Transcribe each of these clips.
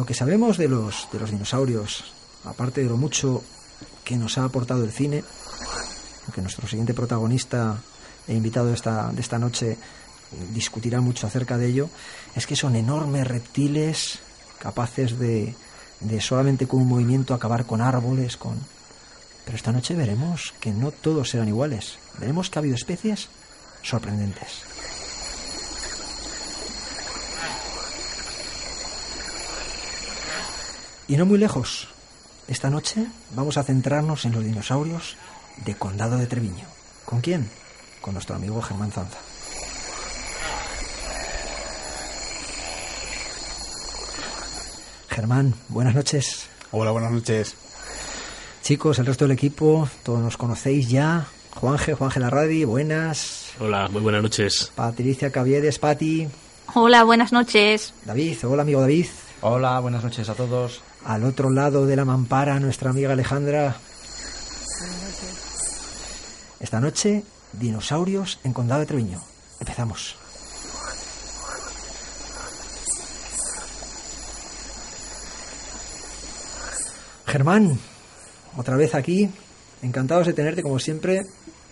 Lo que sabemos de los, de los dinosaurios, aparte de lo mucho que nos ha aportado el cine, que nuestro siguiente protagonista e invitado de esta, de esta noche discutirá mucho acerca de ello, es que son enormes reptiles capaces de, de solamente con un movimiento acabar con árboles, con... Pero esta noche veremos que no todos serán iguales. Veremos que ha habido especies sorprendentes. Y no muy lejos. Esta noche vamos a centrarnos en los dinosaurios de Condado de Treviño. ¿Con quién? Con nuestro amigo Germán Zanza. Germán, buenas noches. Hola, buenas noches. Chicos, el resto del equipo, todos nos conocéis ya. Juanje, Juanje Larradi, buenas. Hola, muy buenas noches. Patricia Caviedes, Pati. Hola, buenas noches. David, hola amigo David. Hola, buenas noches a todos. Al otro lado de la mampara, nuestra amiga Alejandra. Esta noche, dinosaurios en Condado de Treviño. Empezamos. Germán, otra vez aquí. Encantados de tenerte como siempre.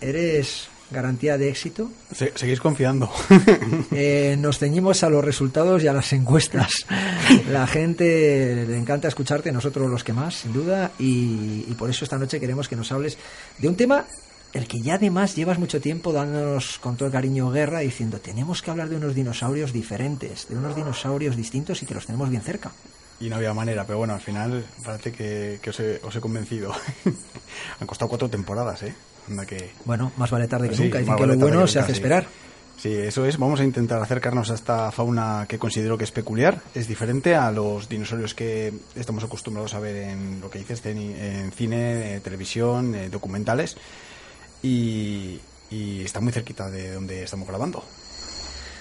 Eres garantía de éxito. Se- seguís confiando. Eh, nos ceñimos a los resultados y a las encuestas. La gente le encanta escucharte, nosotros los que más, sin duda, y, y por eso esta noche queremos que nos hables de un tema el que ya además llevas mucho tiempo dándonos con todo el cariño guerra diciendo tenemos que hablar de unos dinosaurios diferentes, de unos dinosaurios distintos y que los tenemos bien cerca. Y no había manera, pero bueno, al final parece que, que os, he, os he convencido. Han costado cuatro temporadas, ¿eh? Anda que... Bueno, más vale tarde que Sí, nunca. Dicen que vale lo bueno que se nunca, hace sí. esperar. Sí, eso es. Vamos a intentar acercarnos a esta fauna que considero que es peculiar, es diferente a los dinosaurios que estamos acostumbrados a ver en lo que dices, en, cine, televisión, eh, documentales. Y, y está muy cerquita de donde estamos grabando.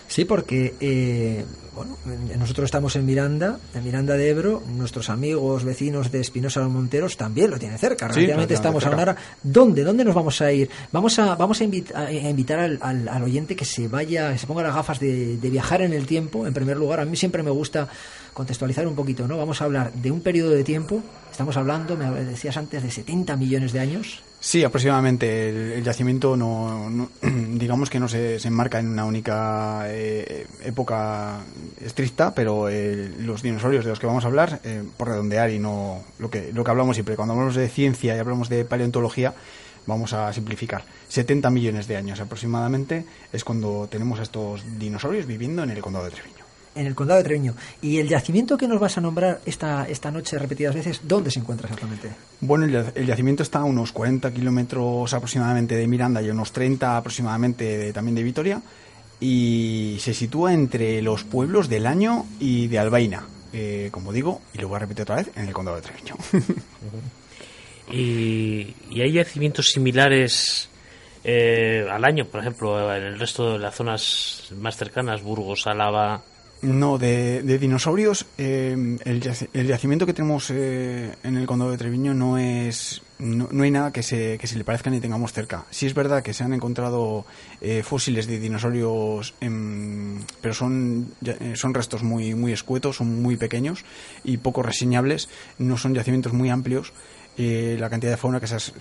Sí, porque eh, bueno, en- nosotros estamos en Miranda, en Miranda de Ebro, nuestros amigos vecinos de Espinosa de los Monteros también lo tienen cerca. Sí, estamos a una hora. ¿Dónde? ¿Dónde nos vamos a ir? Vamos a, vamos a, invit- a- a invitar al, al- al oyente que se vaya, que se ponga las gafas de, de viajar en el tiempo, en primer lugar. A mí siempre me gusta contextualizar un poquito, ¿no? Vamos a hablar de un periodo de tiempo, estamos hablando, me decías antes, de 70 millones de años. Sí, aproximadamente. El, yacimiento no, digamos que no se, se enmarca en una única eh, época estricta, pero eh, los dinosaurios de los que vamos a hablar, eh, por redondear y no lo que lo que hablamos siempre, cuando hablamos de ciencia y hablamos de paleontología, vamos a simplificar. 70 millones de años aproximadamente es cuando tenemos a estos dinosaurios viviendo en el condado de Treviño. En el condado de Treviño. Y el yacimiento que nos vas a nombrar esta, esta noche repetidas veces, ¿dónde se encuentra exactamente? Bueno, el, yac- el yacimiento está a unos 40 kilómetros aproximadamente de Miranda y unos 30 aproximadamente de- también de Vitoria y se sitúa entre los pueblos del Año y de Albaina, eh, como digo, y lo voy a repetir otra vez, en el condado de Treviño. ¿Y, y hay yacimientos similares eh, al año, por ejemplo, en el resto de las zonas más cercanas, Burgos, Álava? No, de, de dinosaurios, eh, el, yac- el yacimiento que tenemos eh, en el condado de Treviño no es. No, hay nada que se, que se le parezca ni tengamos cerca. Sí es verdad que se han encontrado eh, fósiles de dinosaurios, em, pero son, eh, son restos muy, muy escuetos, son muy pequeños y poco reseñables. No son yacimientos muy amplios. y la cantidad de fauna que se, has-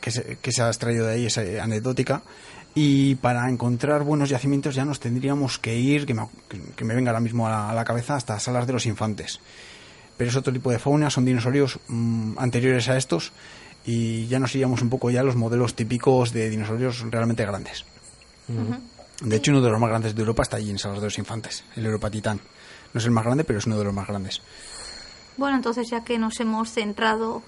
que se, que se ha extraído de ahí es eh, anecdótica. Y para encontrar buenos yacimientos ya nos tendríamos que ir, que me, que me venga ahora mismo a la, a la cabeza, hasta Salas de los Infantes. Pero es otro tipo de fauna, son dinosaurios mm, anteriores a estos y ya nos iríamos un poco ya a los modelos típicos de dinosaurios realmente grandes. De hecho, uno de los más grandes de Europa está allí en Salas de los Infantes, el Europa Titán. No es el más grande, pero es uno de los más grandes. Bueno, entonces ya que nos hemos centrado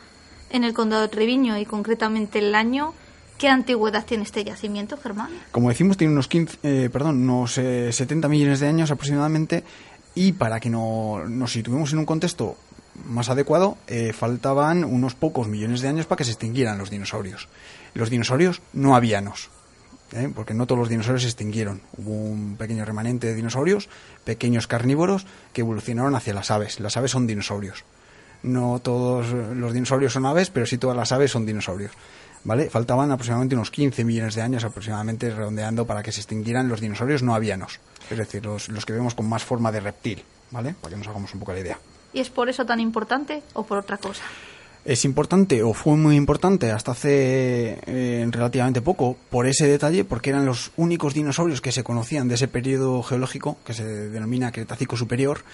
en el condado de Treviño y concretamente el año, ¿qué antigüedad tiene este yacimiento, Germán? Como decimos, tiene unos 15, eh, perdón, unos eh, 70 millones de años aproximadamente y para que no, nos situemos en un contexto más adecuado, eh, faltaban unos pocos millones de años para que se extinguieran los dinosaurios. Los dinosaurios no avianos, ¿eh? porque no todos los dinosaurios se extinguieron. Hubo un pequeño remanente de dinosaurios, pequeños carnívoros, que evolucionaron hacia las aves. Las aves son dinosaurios. No todos los dinosaurios son aves, pero sí todas las aves son dinosaurios. ¿Vale? Faltaban aproximadamente unos 15 millones de años, aproximadamente redondeando, para que se extinguieran los dinosaurios no avianos. Es decir, los, los que vemos con más forma de reptil. ¿Vale? Para que nos hagamos un poco la idea. ¿Y es por eso tan importante o por otra cosa? Es importante o fue muy importante hasta hace eh, relativamente poco por ese detalle, porque eran los únicos dinosaurios que se conocían de ese periodo geológico que se denomina Cretácico Superior.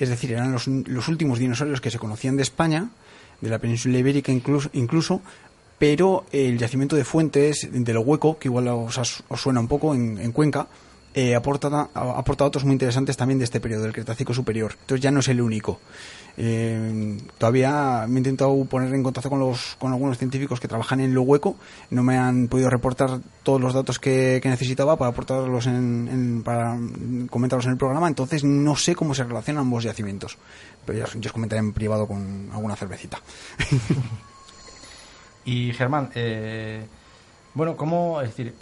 Es decir, eran los, los últimos dinosaurios que se conocían de España, de la península ibérica incluso, incluso pero el yacimiento de Fuentes de lo Hueco, que igual os, os suena un poco en, en Cuenca, eh, aporta, aporta datos muy interesantes también de este periodo, del Cretácico Superior. Entonces ya no es el único. Eh, todavía me he intentado poner en contacto con, los, con algunos científicos que trabajan en lo hueco. No me han podido reportar todos los datos que, necesitaba para aportarlos en, en- para comentarlos en el programa. Entonces no sé cómo se relacionan ambos yacimientos. Pero ya os, ya os comentaré en privado con alguna cervecita. Y Germán, eh, bueno, ¿cómo, es decir,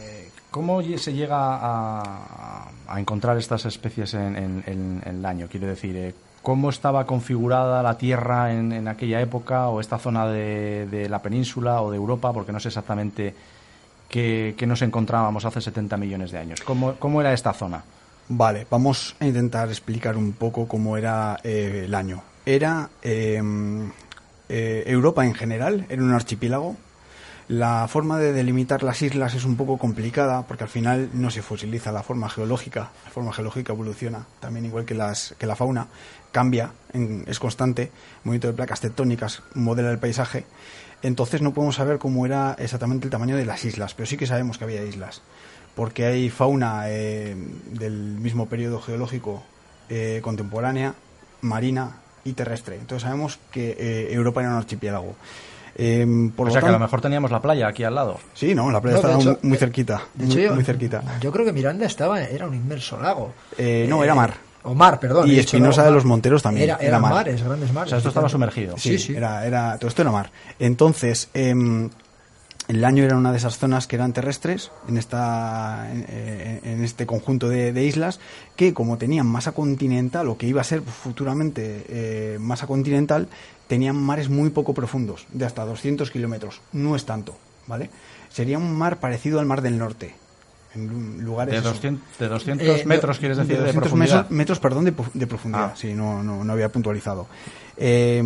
eh, ¿cómo se llega a, a encontrar estas especies en, el año? Quiero decir, eh, ¿cómo estaba configurada la Tierra en, aquella época o esta zona de, de la península o de Europa? Porque no sé exactamente qué, nos encontrábamos hace 70 millones de años. ¿Cómo, cómo era esta zona? Vale, vamos a intentar explicar un poco cómo era eh, el año. Era eh, eh, Europa en general, era un archipiélago. La forma de delimitar las islas es un poco complicada porque al final no se fosiliza la forma geológica. La forma geológica evoluciona también igual que, las, que la fauna, cambia, en- es constante. movimiento de placas tectónicas modela el paisaje. Entonces no podemos saber cómo era exactamente el tamaño de las islas, pero sí que sabemos que había islas porque hay fauna eh, del mismo periodo geológico eh, contemporánea, marina y terrestre. Entonces sabemos que eh, Europa era un archipiélago. Eh, por o lo sea, que a lo mejor teníamos la playa aquí al lado. Sí, no, la playa No, estaba hecho- muy, muy cerquita. De muy, hecho, yo, muy cerquita. yo creo que Miranda estaba, era un inmenso lago. Eh, no, era mar. O mar, perdón. Y Espinosa de los Monteros también, Era, era mar. mares, grandes mares. O sea, esto estaba sumergido. Sí, Sí, sí. Era, era, todo esto era mar. Entonces, em, el año era una de esas zonas que eran terrestres en, esta, en, eh, en este conjunto de, de islas que como tenían masa continental o que iba a ser futuramente eh, masa continental, tenían mares muy poco profundos, de hasta 200 kilómetros. No es tanto, ¿vale? Sería un mar parecido al mar del norte. En lu- lugares De eso, 200, de 200 Eh, metros, quieres decir, de, 200 profundidad. metros, perdón, de, de profundidad. Ah. Sí, no, no, no había puntualizado. Eh,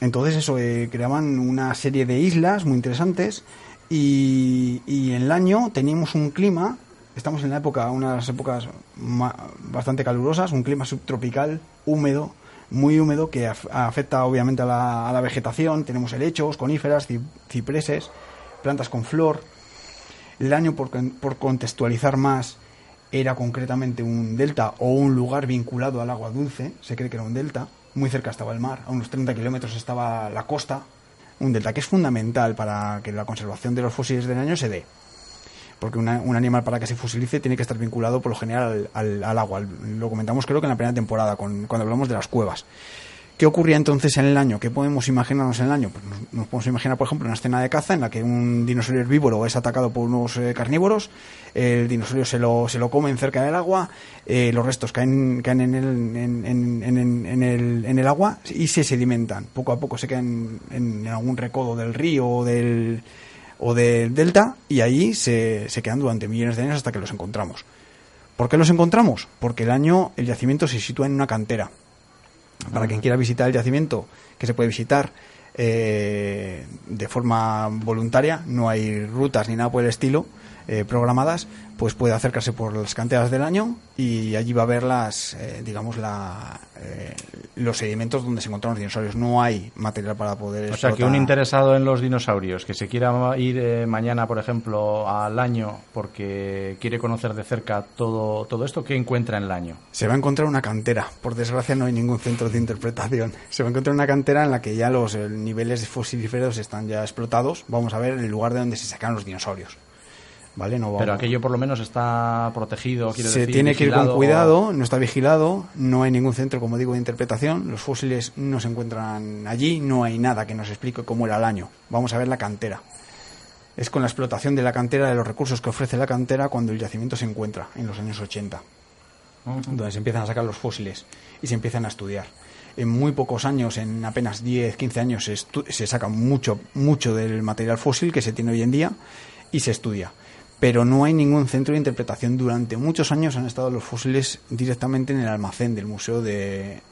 entonces, eso, eh, creaban una serie de islas muy interesantes y, en el año teníamos un clima, estamos en la época, unas épocas ma- bastante calurosas, un clima subtropical, húmedo, muy húmedo, que af- afecta obviamente a la, a la vegetación. Tenemos helechos, coníferas, ci- cipreses, plantas con flor. El año, por, por contextualizar más, era concretamente un delta o un lugar vinculado al agua dulce, se cree que era un delta, muy cerca estaba el mar, a unos 30 kilómetros estaba la costa, un delta que es fundamental para que la conservación de los fósiles del año se dé. Porque una- un animal para que se fosilice tiene que estar vinculado por lo general al, al- al agua. Lo comentamos creo que en la primera temporada, con- cuando hablamos de las cuevas. ¿Qué ocurría entonces en el año? ¿Qué podemos imaginarnos en el año? Pues nos, podemos imaginar, por ejemplo, una escena de caza en la que un dinosaurio herbívoro es atacado por unos eh, carnívoros, el dinosaurio se lo, se lo comen cerca del agua, eh, los restos caen, caen en, el, en, en- en- el, en el agua y se sedimentan. Poco a poco se quedan en, en algún recodo del río o del, o del delta y ahí se, se quedan durante millones de años hasta que los encontramos. ¿Por qué los encontramos? Porque el año, el yacimiento se sitúa en una cantera. Para quien quiera visitar el yacimiento, que se puede visitar, eh, de forma voluntaria, no hay rutas ni nada por el estilo eh, programadas, pues puede acercarse por las canteras del año y allí va a ver las, eh, digamos, la, eh, los sedimentos donde se encontraron los dinosaurios. No hay material para poder. O sea, que un interesado en los dinosaurios que se quiera ir eh, mañana, por ejemplo, al año porque quiere conocer de cerca todo, todo esto, ¿qué encuentra en el año? Se va a encontrar una cantera. Por desgracia, no hay ningún centro de interpretación. Se va a encontrar una cantera en la que ya los niveles fosilíferos están ya explotados. Vamos a ver el lugar de donde se sacan los dinosaurios. ¿Vale? No Pero aquello por lo menos está protegido, quiero se decir, tiene que ir con cuidado, no está vigilado, no hay ningún centro, como digo, de interpretación, los fósiles no se encuentran allí, no hay nada que nos explique cómo era el año. Vamos a ver la cantera. Es con la explotación de la cantera, de los recursos que ofrece la cantera, cuando el yacimiento se encuentra, en los años 80, donde se empiezan a sacar los fósiles y se empiezan a estudiar. En muy pocos años, en apenas 10, 15 años, se, se saca mucho, mucho del material fósil que se tiene hoy en día y se estudia pero no hay ningún centro de interpretación. Durante muchos años han estado los fósiles directamente en el almacén del Museo de,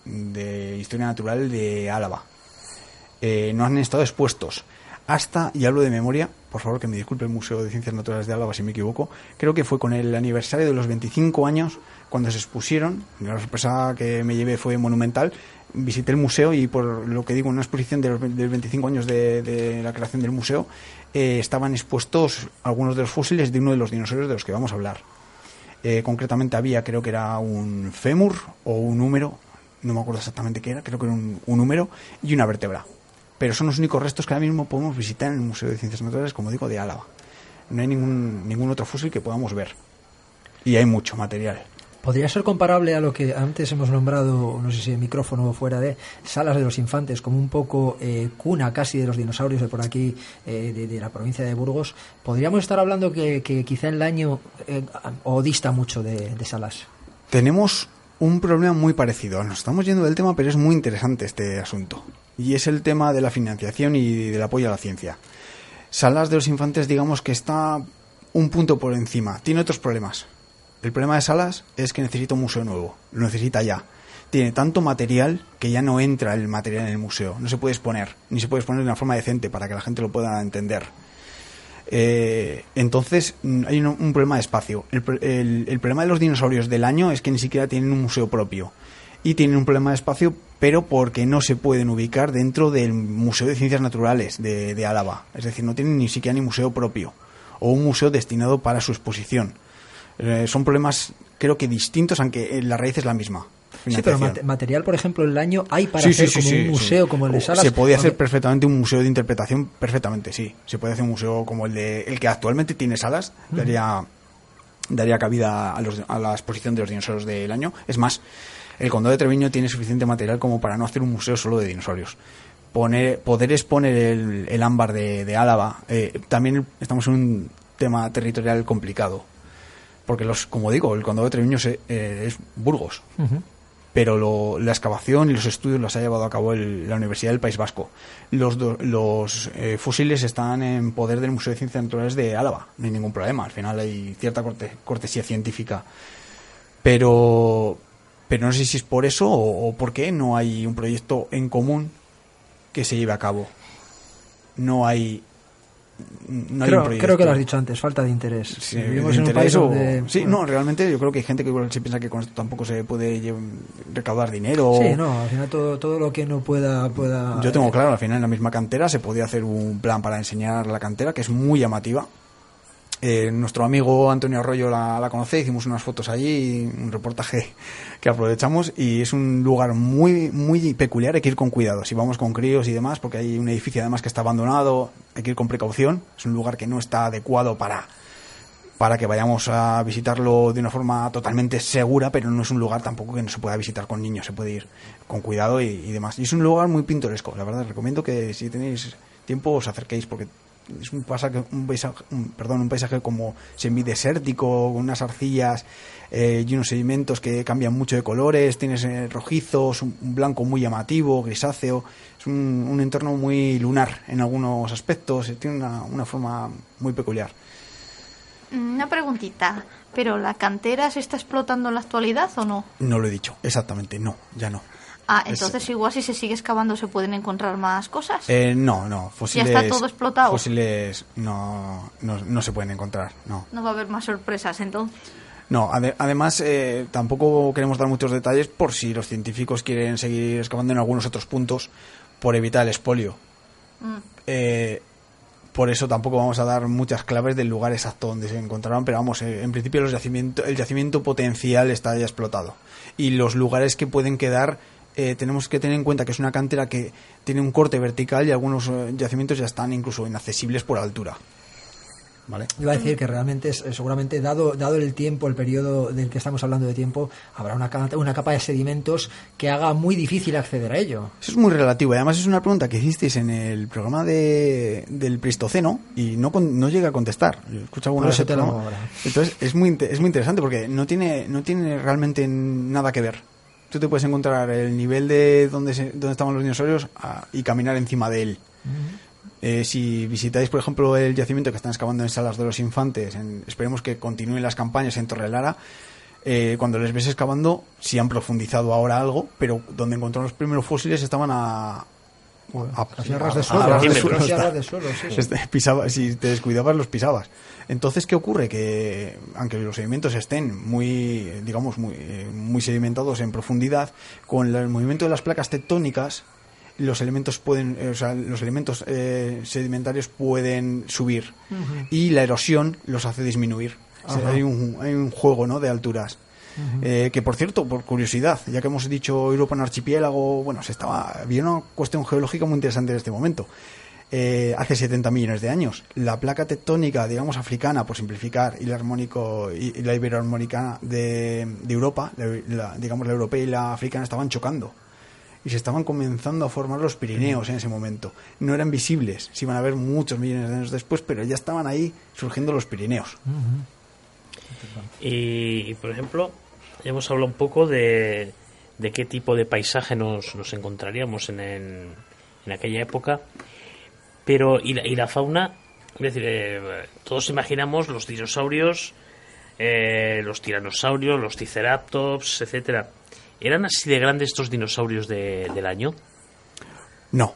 Historia Natural de Álava. Eh, no han estado expuestos. Hasta, y hablo de memoria, por favor que me disculpe el Museo de Ciencias Naturales de Álava si me equivoco, creo que fue con el aniversario de los 25 años cuando se expusieron, la sorpresa que me llevé fue monumental, visité el museo y por lo que digo, una exposición de los, ve- de 25 años de, de la creación del museo, eh, estaban expuestos algunos de los fósiles de uno de los dinosaurios de los que vamos a hablar. Eh, concretamente había, creo que era un fémur o un húmero, no me acuerdo exactamente qué era, creo que era un, un húmero y una vértebra. Pero son los únicos restos que ahora mismo podemos visitar en el Museo de Ciencias Naturales, como digo, de Álava. No hay ningún, ningún otro fósil que podamos ver. Y hay mucho material. ¿Podría ser comparable a lo que antes hemos nombrado, no sé si en micrófono o fuera de, salas de los infantes, como un poco eh, cuna casi de los dinosaurios de por aquí, eh, de, de la provincia de Burgos? ¿Podríamos estar hablando que, que quizá en el año eh, o dista mucho de, de salas? Tenemos un problema muy parecido. Nos estamos yendo del tema, pero es muy interesante este asunto. Y es el tema de la financiación y del apoyo a la ciencia. Salas de los infantes, digamos que está un punto por encima. Tiene otros problemas. El problema de Salas es que necesita un museo nuevo. Lo necesita ya. Tiene tanto material que ya no entra el material en el museo. No se puede exponer. Ni se puede exponer de una forma decente para que la gente lo pueda entender. Eh, entonces mm, hay un, problema de espacio. El- el problema de los dinosaurios del año es que ni siquiera tienen un museo propio. Y tienen un problema de espacio, pero porque no se pueden ubicar dentro del Museo de Ciencias Naturales de, de Álava. Es decir, no tienen ni siquiera ni museo propio o un museo destinado para su exposición. Eh, son problemas, creo que distintos, aunque eh, la raíz es la misma. Sí, pero material, por ejemplo, el año hay para Sí, hacer sí, como sí, un museo como el de salas. Se podía hacer perfectamente un museo de interpretación, perfectamente, sí. Se puede hacer un museo como el de el que actualmente tiene salas, daría daría cabida a, los- a la exposición de los dinosaurios del año. Es más, el condado de Treviño tiene suficiente material como para no hacer un museo solo de dinosaurios. Poner, poder exponer el, el ámbar de, de Álava, eh, también estamos en un tema territorial complicado. Porque, los como digo, el condado de Treviño se- eh, es Burgos pero lo- la excavación y los estudios los ha llevado a cabo el- la Universidad del País Vasco. Los, do- los eh, fósiles están en poder del Museo de Ciencias Naturales de Álava, no hay ningún problema, al final hay cierta corte- cortesía científica. Pero, pero no sé si es por eso o, o por qué no hay un proyecto en común que se lleve a cabo. No hay... No creo, un proyecto. creo que lo has dicho antes, falta de interés. Sí, Vivimos de en un país o- donde... Sí, bueno, no, realmente yo creo que hay gente que igual se piensa que con esto tampoco se puede recaudar dinero. Sí, no, al final todo, todo lo que no pueda... pueda Yo tengo eh, claro, al final en la misma cantera se podía hacer un plan para enseñar la cantera que es muy llamativa. Eh, nuestro amigo Antonio Arroyo la, conoce, hicimos unas fotos allí, un reportaje que aprovechamos y es un lugar muy muy peculiar, hay que ir con cuidado, si vamos con críos y demás, porque hay un edificio además que está abandonado, hay que ir con precaución, es un lugar que no está adecuado para, para que vayamos a visitarlo de una forma totalmente segura, pero no es un lugar tampoco que no se pueda visitar con niños, se puede ir con cuidado y, y demás. Y es un lugar muy pintoresco, la verdad, recomiendo que si tenéis tiempo os acerquéis porque es un paisaje, un paisaje, un- perdón, un paisaje como semidesértico, con unas arcillas eh, y unos sedimentos que cambian mucho de colores, tienes eh, rojizos, un, un blanco muy llamativo, grisáceo, es un, un entorno muy lunar en algunos aspectos, eh, tiene una, una forma muy peculiar. Una preguntita, ¿pero la cantera se está explotando en la actualidad o no? No lo he dicho, exactamente, no, ya no. Ah, Es- entonces igual si se sigue excavando se pueden encontrar más cosas. Eh, no, no, fósiles. está todo explotado. Fósiles no, no, no se pueden encontrar, no. No va a haber más sorpresas entonces. No, ade- además eh, tampoco queremos dar muchos detalles por si los científicos quieren seguir excavando en algunos otros puntos por evitar el expolio. Mm. Eh, por eso tampoco vamos a dar muchas claves del lugar exacto donde se encontraron, pero vamos, en principio los yacimiento, el yacimiento potencial está ya explotado. Y los lugares que pueden quedar, eh, tenemos que tener en cuenta que es una cantera que tiene un corte vertical y algunos eh, yacimientos ya están incluso inaccesibles por altura. ¿Vale? Iba a decir que realmente, es- eh, seguramente, dado, dado el tiempo, el periodo del que estamos hablando de tiempo, habrá una, una capa de sedimentos que haga muy difícil acceder a ello. Eso es muy relativo. y Además es una pregunta que hicisteis en el programa de, del Pleistoceno y no, no llega a contestar. Yo escucho alguna vez. Entonces es muy, es muy interesante porque no tiene, no tiene realmente nada que ver. Tú te puedes encontrar el nivel de donde, se- donde estaban los dinosaurios ah, y caminar encima de él. Eh, si visitáis, por ejemplo, el yacimiento que están excavando en Salas de los Infantes, en- esperemos que continúen las campañas en Torrelara, eh, cuando les ves excavando, sí han profundizado ahora algo, pero donde encontraron los primeros fósiles estaban a... a- a a- de a suelo, de a sí, sí. Este, pisaba- si te descuidabas, los pisabas. Entonces, ¿qué ocurre? Que aunque los sedimentos estén muy, digamos, muy, eh, muy sedimentados en profundidad, con el movimiento de las placas tectónicas, los elementos pueden, eh, o sea, los elementos eh, sedimentarios pueden subir y la erosión los hace disminuir. O sea, Ajá. hay, un, hay un juego, ¿no? De alturas. Eh, que por cierto, por curiosidad, ya que hemos dicho Europa en archipiélago, bueno, se estaba, había una cuestión geológica muy interesante en este momento. Eh, hace 70 millones de años, la placa tectónica, digamos, africana, por simplificar, y la armónico y, la iberoarmónica de, de Europa, la, digamos, la europea y la africana estaban chocando. Y se estaban comenzando a formar los Pirineos en ese momento. No eran visibles, se iban a ver muchos millones de años después, pero ya estaban ahí surgiendo los Pirineos. Y, y, por ejemplo, hemos hablado un poco de, de qué tipo de paisaje nos, nos encontraríamos en, en, en aquella época. Pero, ¿y la, y la fauna? Es decir, eh, todos imaginamos los dinosaurios, eh, los tiranosaurios, los triceratops, etcétera. ¿Eran así de grandes estos dinosaurios de- del año? No.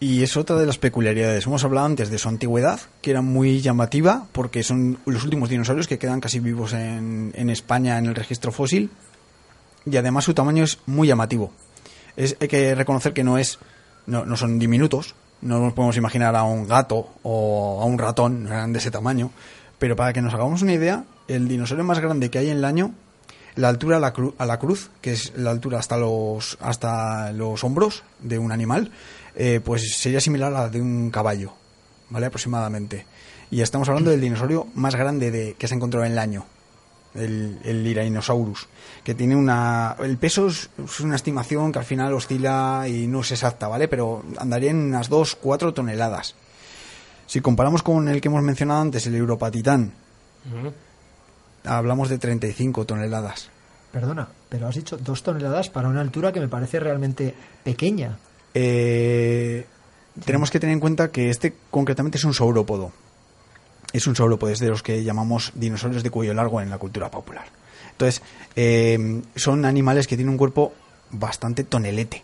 Y es otra de las peculiaridades. Hemos hablado antes de su antigüedad, que era muy llamativa, porque son los últimos dinosaurios que quedan casi vivos en, en España en el registro fósil. Y además su tamaño es muy llamativo. Es, hay que reconocer que no es, no, no son diminutos. No nos podemos imaginar a un gato o a un ratón, de ese tamaño. Pero para que nos hagamos una idea, el dinosaurio más grande que hay en el año, la altura a la, cru- a la cruz, que es la altura hasta los, hasta los hombros de un animal, eh, pues sería similar a la de un caballo, ¿vale? Aproximadamente. Y estamos hablando del dinosaurio más grande de, que se ha encontrado en el año, el, el Tyrannosaurus, que tiene una... El peso es, es una estimación que al final oscila y no es exacta, ¿vale? Pero andaría en unas 2-4 toneladas. Si comparamos con el que hemos mencionado antes, el Europatitán, Ujú. hablamos de 35 toneladas. Perdona, pero has dicho dos toneladas para una altura que me parece realmente pequeña. Eh, tenemos que tener en cuenta que este concretamente es un saurópodo. Es un saurópodo, es de los que llamamos dinosaurios de cuello largo en la cultura popular. Entonces, eh, son animales que tienen un cuerpo bastante tonelete.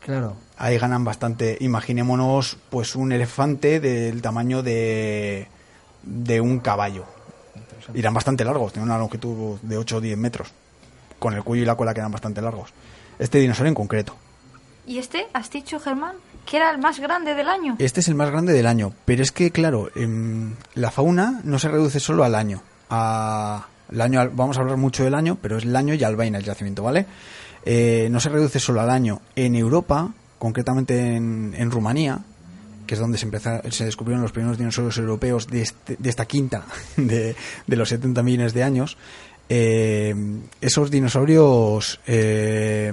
Claro. Ahí ganan bastante. Imaginémonos, pues, un elefante del tamaño de, de un caballo. Irán bastante largos, tienen una longitud de 8 o 10 metros. Con el cuello y la cola quedan bastante largos. Este dinosaurio en concreto. ¿Y este, has dicho, Germán, que era el más grande del año? Este es el más grande del año, pero es que, claro, em, la fauna no se reduce solo al año. A, el año vamos a hablar mucho del año, pero es el año y albaina el yacimiento, ¿vale? Eh, no se reduce solo al año. En Europa, concretamente en, Rumanía, que es donde se, empeza- se descubrieron los primeros dinosaurios europeos de, este- de esta quinta de, de los 70 millones de años, eh, esos dinosaurios eh,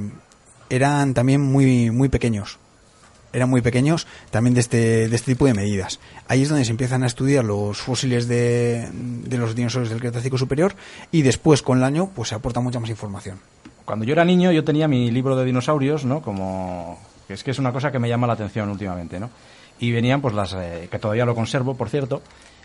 eran también muy, muy pequeños eran muy pequeños también de este, de este tipo de medidas. Ahí es donde se empiezan a estudiar los fósiles de, de los dinosaurios del Cretácico superior y después con el año pues se aporta mucha más información. Cuando yo era niño yo tenía mi libro de dinosaurios, ¿no? Como que es que es una cosa que me llama la atención últimamente, ¿no? Y venían pues las eh, que todavía lo conservo, por cierto,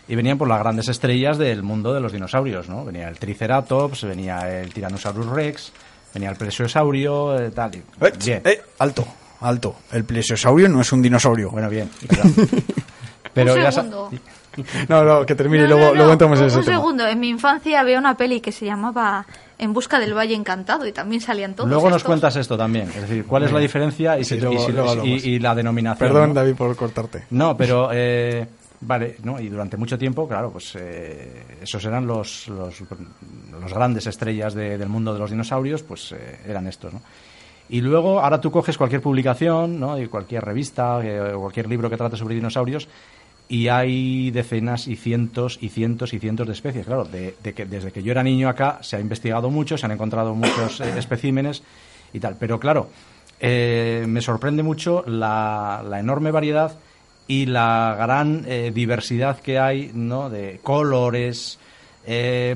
y venían pues las grandes estrellas del mundo de los dinosaurios, ¿no? Venía el Triceratops, venía el Tyrannosaurus Rex, venía el plesiosaurio, eh, tal. y- Eh, bien. eh, alto, alto. El plesiosaurio no es un dinosaurio. Bueno, bien. cuidado. Pero un ya segundo. No, no, que termine y luego, no, luego entramos en un, ese un tema. segundo. En mi infancia había una peli que se llamaba En busca del Valle Encantado y también salían todos Luego nos cuentas esto también. Es decir, cuál es la diferencia y, Sí, si- luego- y si- luego y- hablamos. y la denominación. Perdón, ¿no? David, por cortarte. No, pero eh, vale, ¿no? Y durante mucho tiempo, claro, pues eh, esos eran los, los, los grandes estrellas de- del mundo de los dinosaurios, pues eh, eran estos, ¿no? Y luego, ahora tú coges cualquier publicación, ¿no? Y cualquier revista eh, o cualquier libro que trate sobre dinosaurios y hay decenas y cientos y cientos y cientos de especies. Claro, de, de que desde que yo era niño acá se ha investigado mucho, se han encontrado muchos eh, especímenes y tal. Pero claro, eh, me sorprende mucho la, la enorme variedad y la gran eh, diversidad que hay, ¿no? De colores,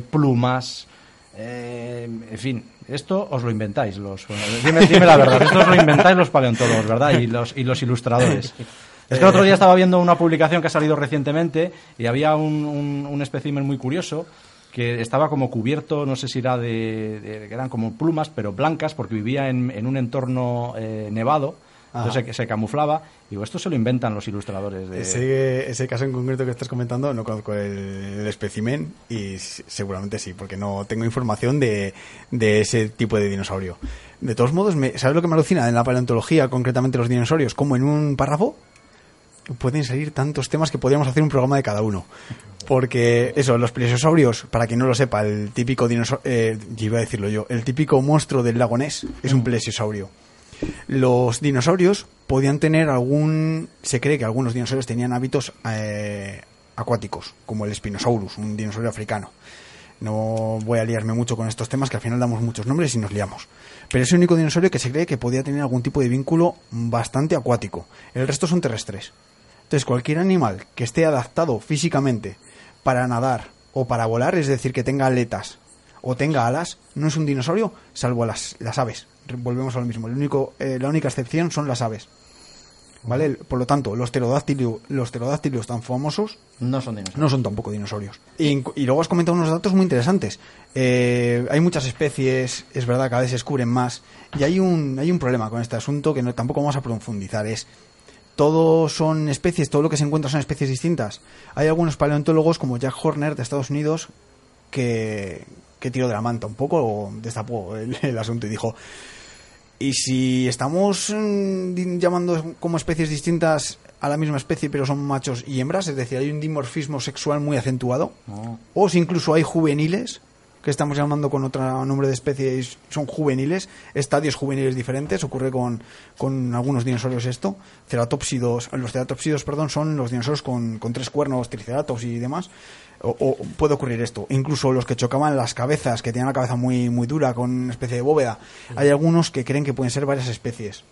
plumas, eh, en fin. Esto os lo inventáis, los, dime, dime la verdad, esto os lo inventáis los paleontólogos, ¿verdad? Y los, y los ilustradores. Es que el otro día estaba viendo una publicación que ha salido recientemente y había un, un, un espécimen muy curioso que estaba como cubierto, no sé si era de, de- eran como plumas, pero blancas, porque vivía en, en un entorno eh, nevado, entonces se, se camuflaba. Digo, esto se lo inventan los ilustradores. De... Ese, ese caso en concreto que estás comentando, no conozco el, el espécimen y seguramente sí, porque no tengo información de, de ese tipo de dinosaurio. De todos modos, me, ¿sabes lo que me alucina en la paleontología, concretamente los dinosaurios? Como en un párrafo pueden salir tantos temas que podríamos hacer un programa de cada uno. Porque eso, los plesiosaurios, para quien no lo sepa, el típico dinosaurio, eh, iba a decirlo yo, el típico monstruo del lago Ness es un plesiosaurio. Los dinosaurios podían tener algún, se cree que algunos dinosaurios tenían hábitos eh, acuáticos, como el Spinosaurus, un dinosaurio africano. No voy a liarme mucho con estos temas, que al final damos muchos nombres y nos liamos. Pero es el único dinosaurio que se cree que podía tener algún tipo de vínculo bastante acuático. El resto son terrestres. Entonces, cualquier animal que esté adaptado físicamente para nadar o para volar, es decir, que tenga aletas o tenga alas, no es un dinosaurio, salvo las, las aves. Volvemos a lo mismo. El único, eh, la única excepción son las aves. ¿Vale? Por lo tanto, los pterodáctilos, los pterodáctilos tan famosos No son dinosaurios. no son tampoco dinosaurios. Y, y luego has comentado unos datos muy interesantes. Eh, hay muchas especies, es verdad, cada vez se descubren más. Y hay un, hay un problema con este asunto que no, tampoco vamos a profundizar. Es todos son especies, todo lo que se encuentra son especies distintas. Hay algunos paleontólogos como Jack Horner de Estados Unidos que, que tiró de la manta un poco, o destapó el, el asunto y dijo, y si estamos mm, llamando como especies distintas a la misma especie, pero son machos y hembras, es decir, hay un dimorfismo sexual muy acentuado, No. o si incluso hay juveniles, que estamos llamando con otro nombre de especie, y son juveniles, estadios juveniles diferentes, ocurre con, con algunos dinosaurios esto, ceratopsidos, los ceratopsidos, perdón, son los dinosaurios con, con tres cuernos, triceratops y demás, o, o puede ocurrir esto, incluso los que chocaban las cabezas, que tenían la cabeza muy, muy dura, con una especie de bóveda, hay algunos que creen que pueden ser varias especies.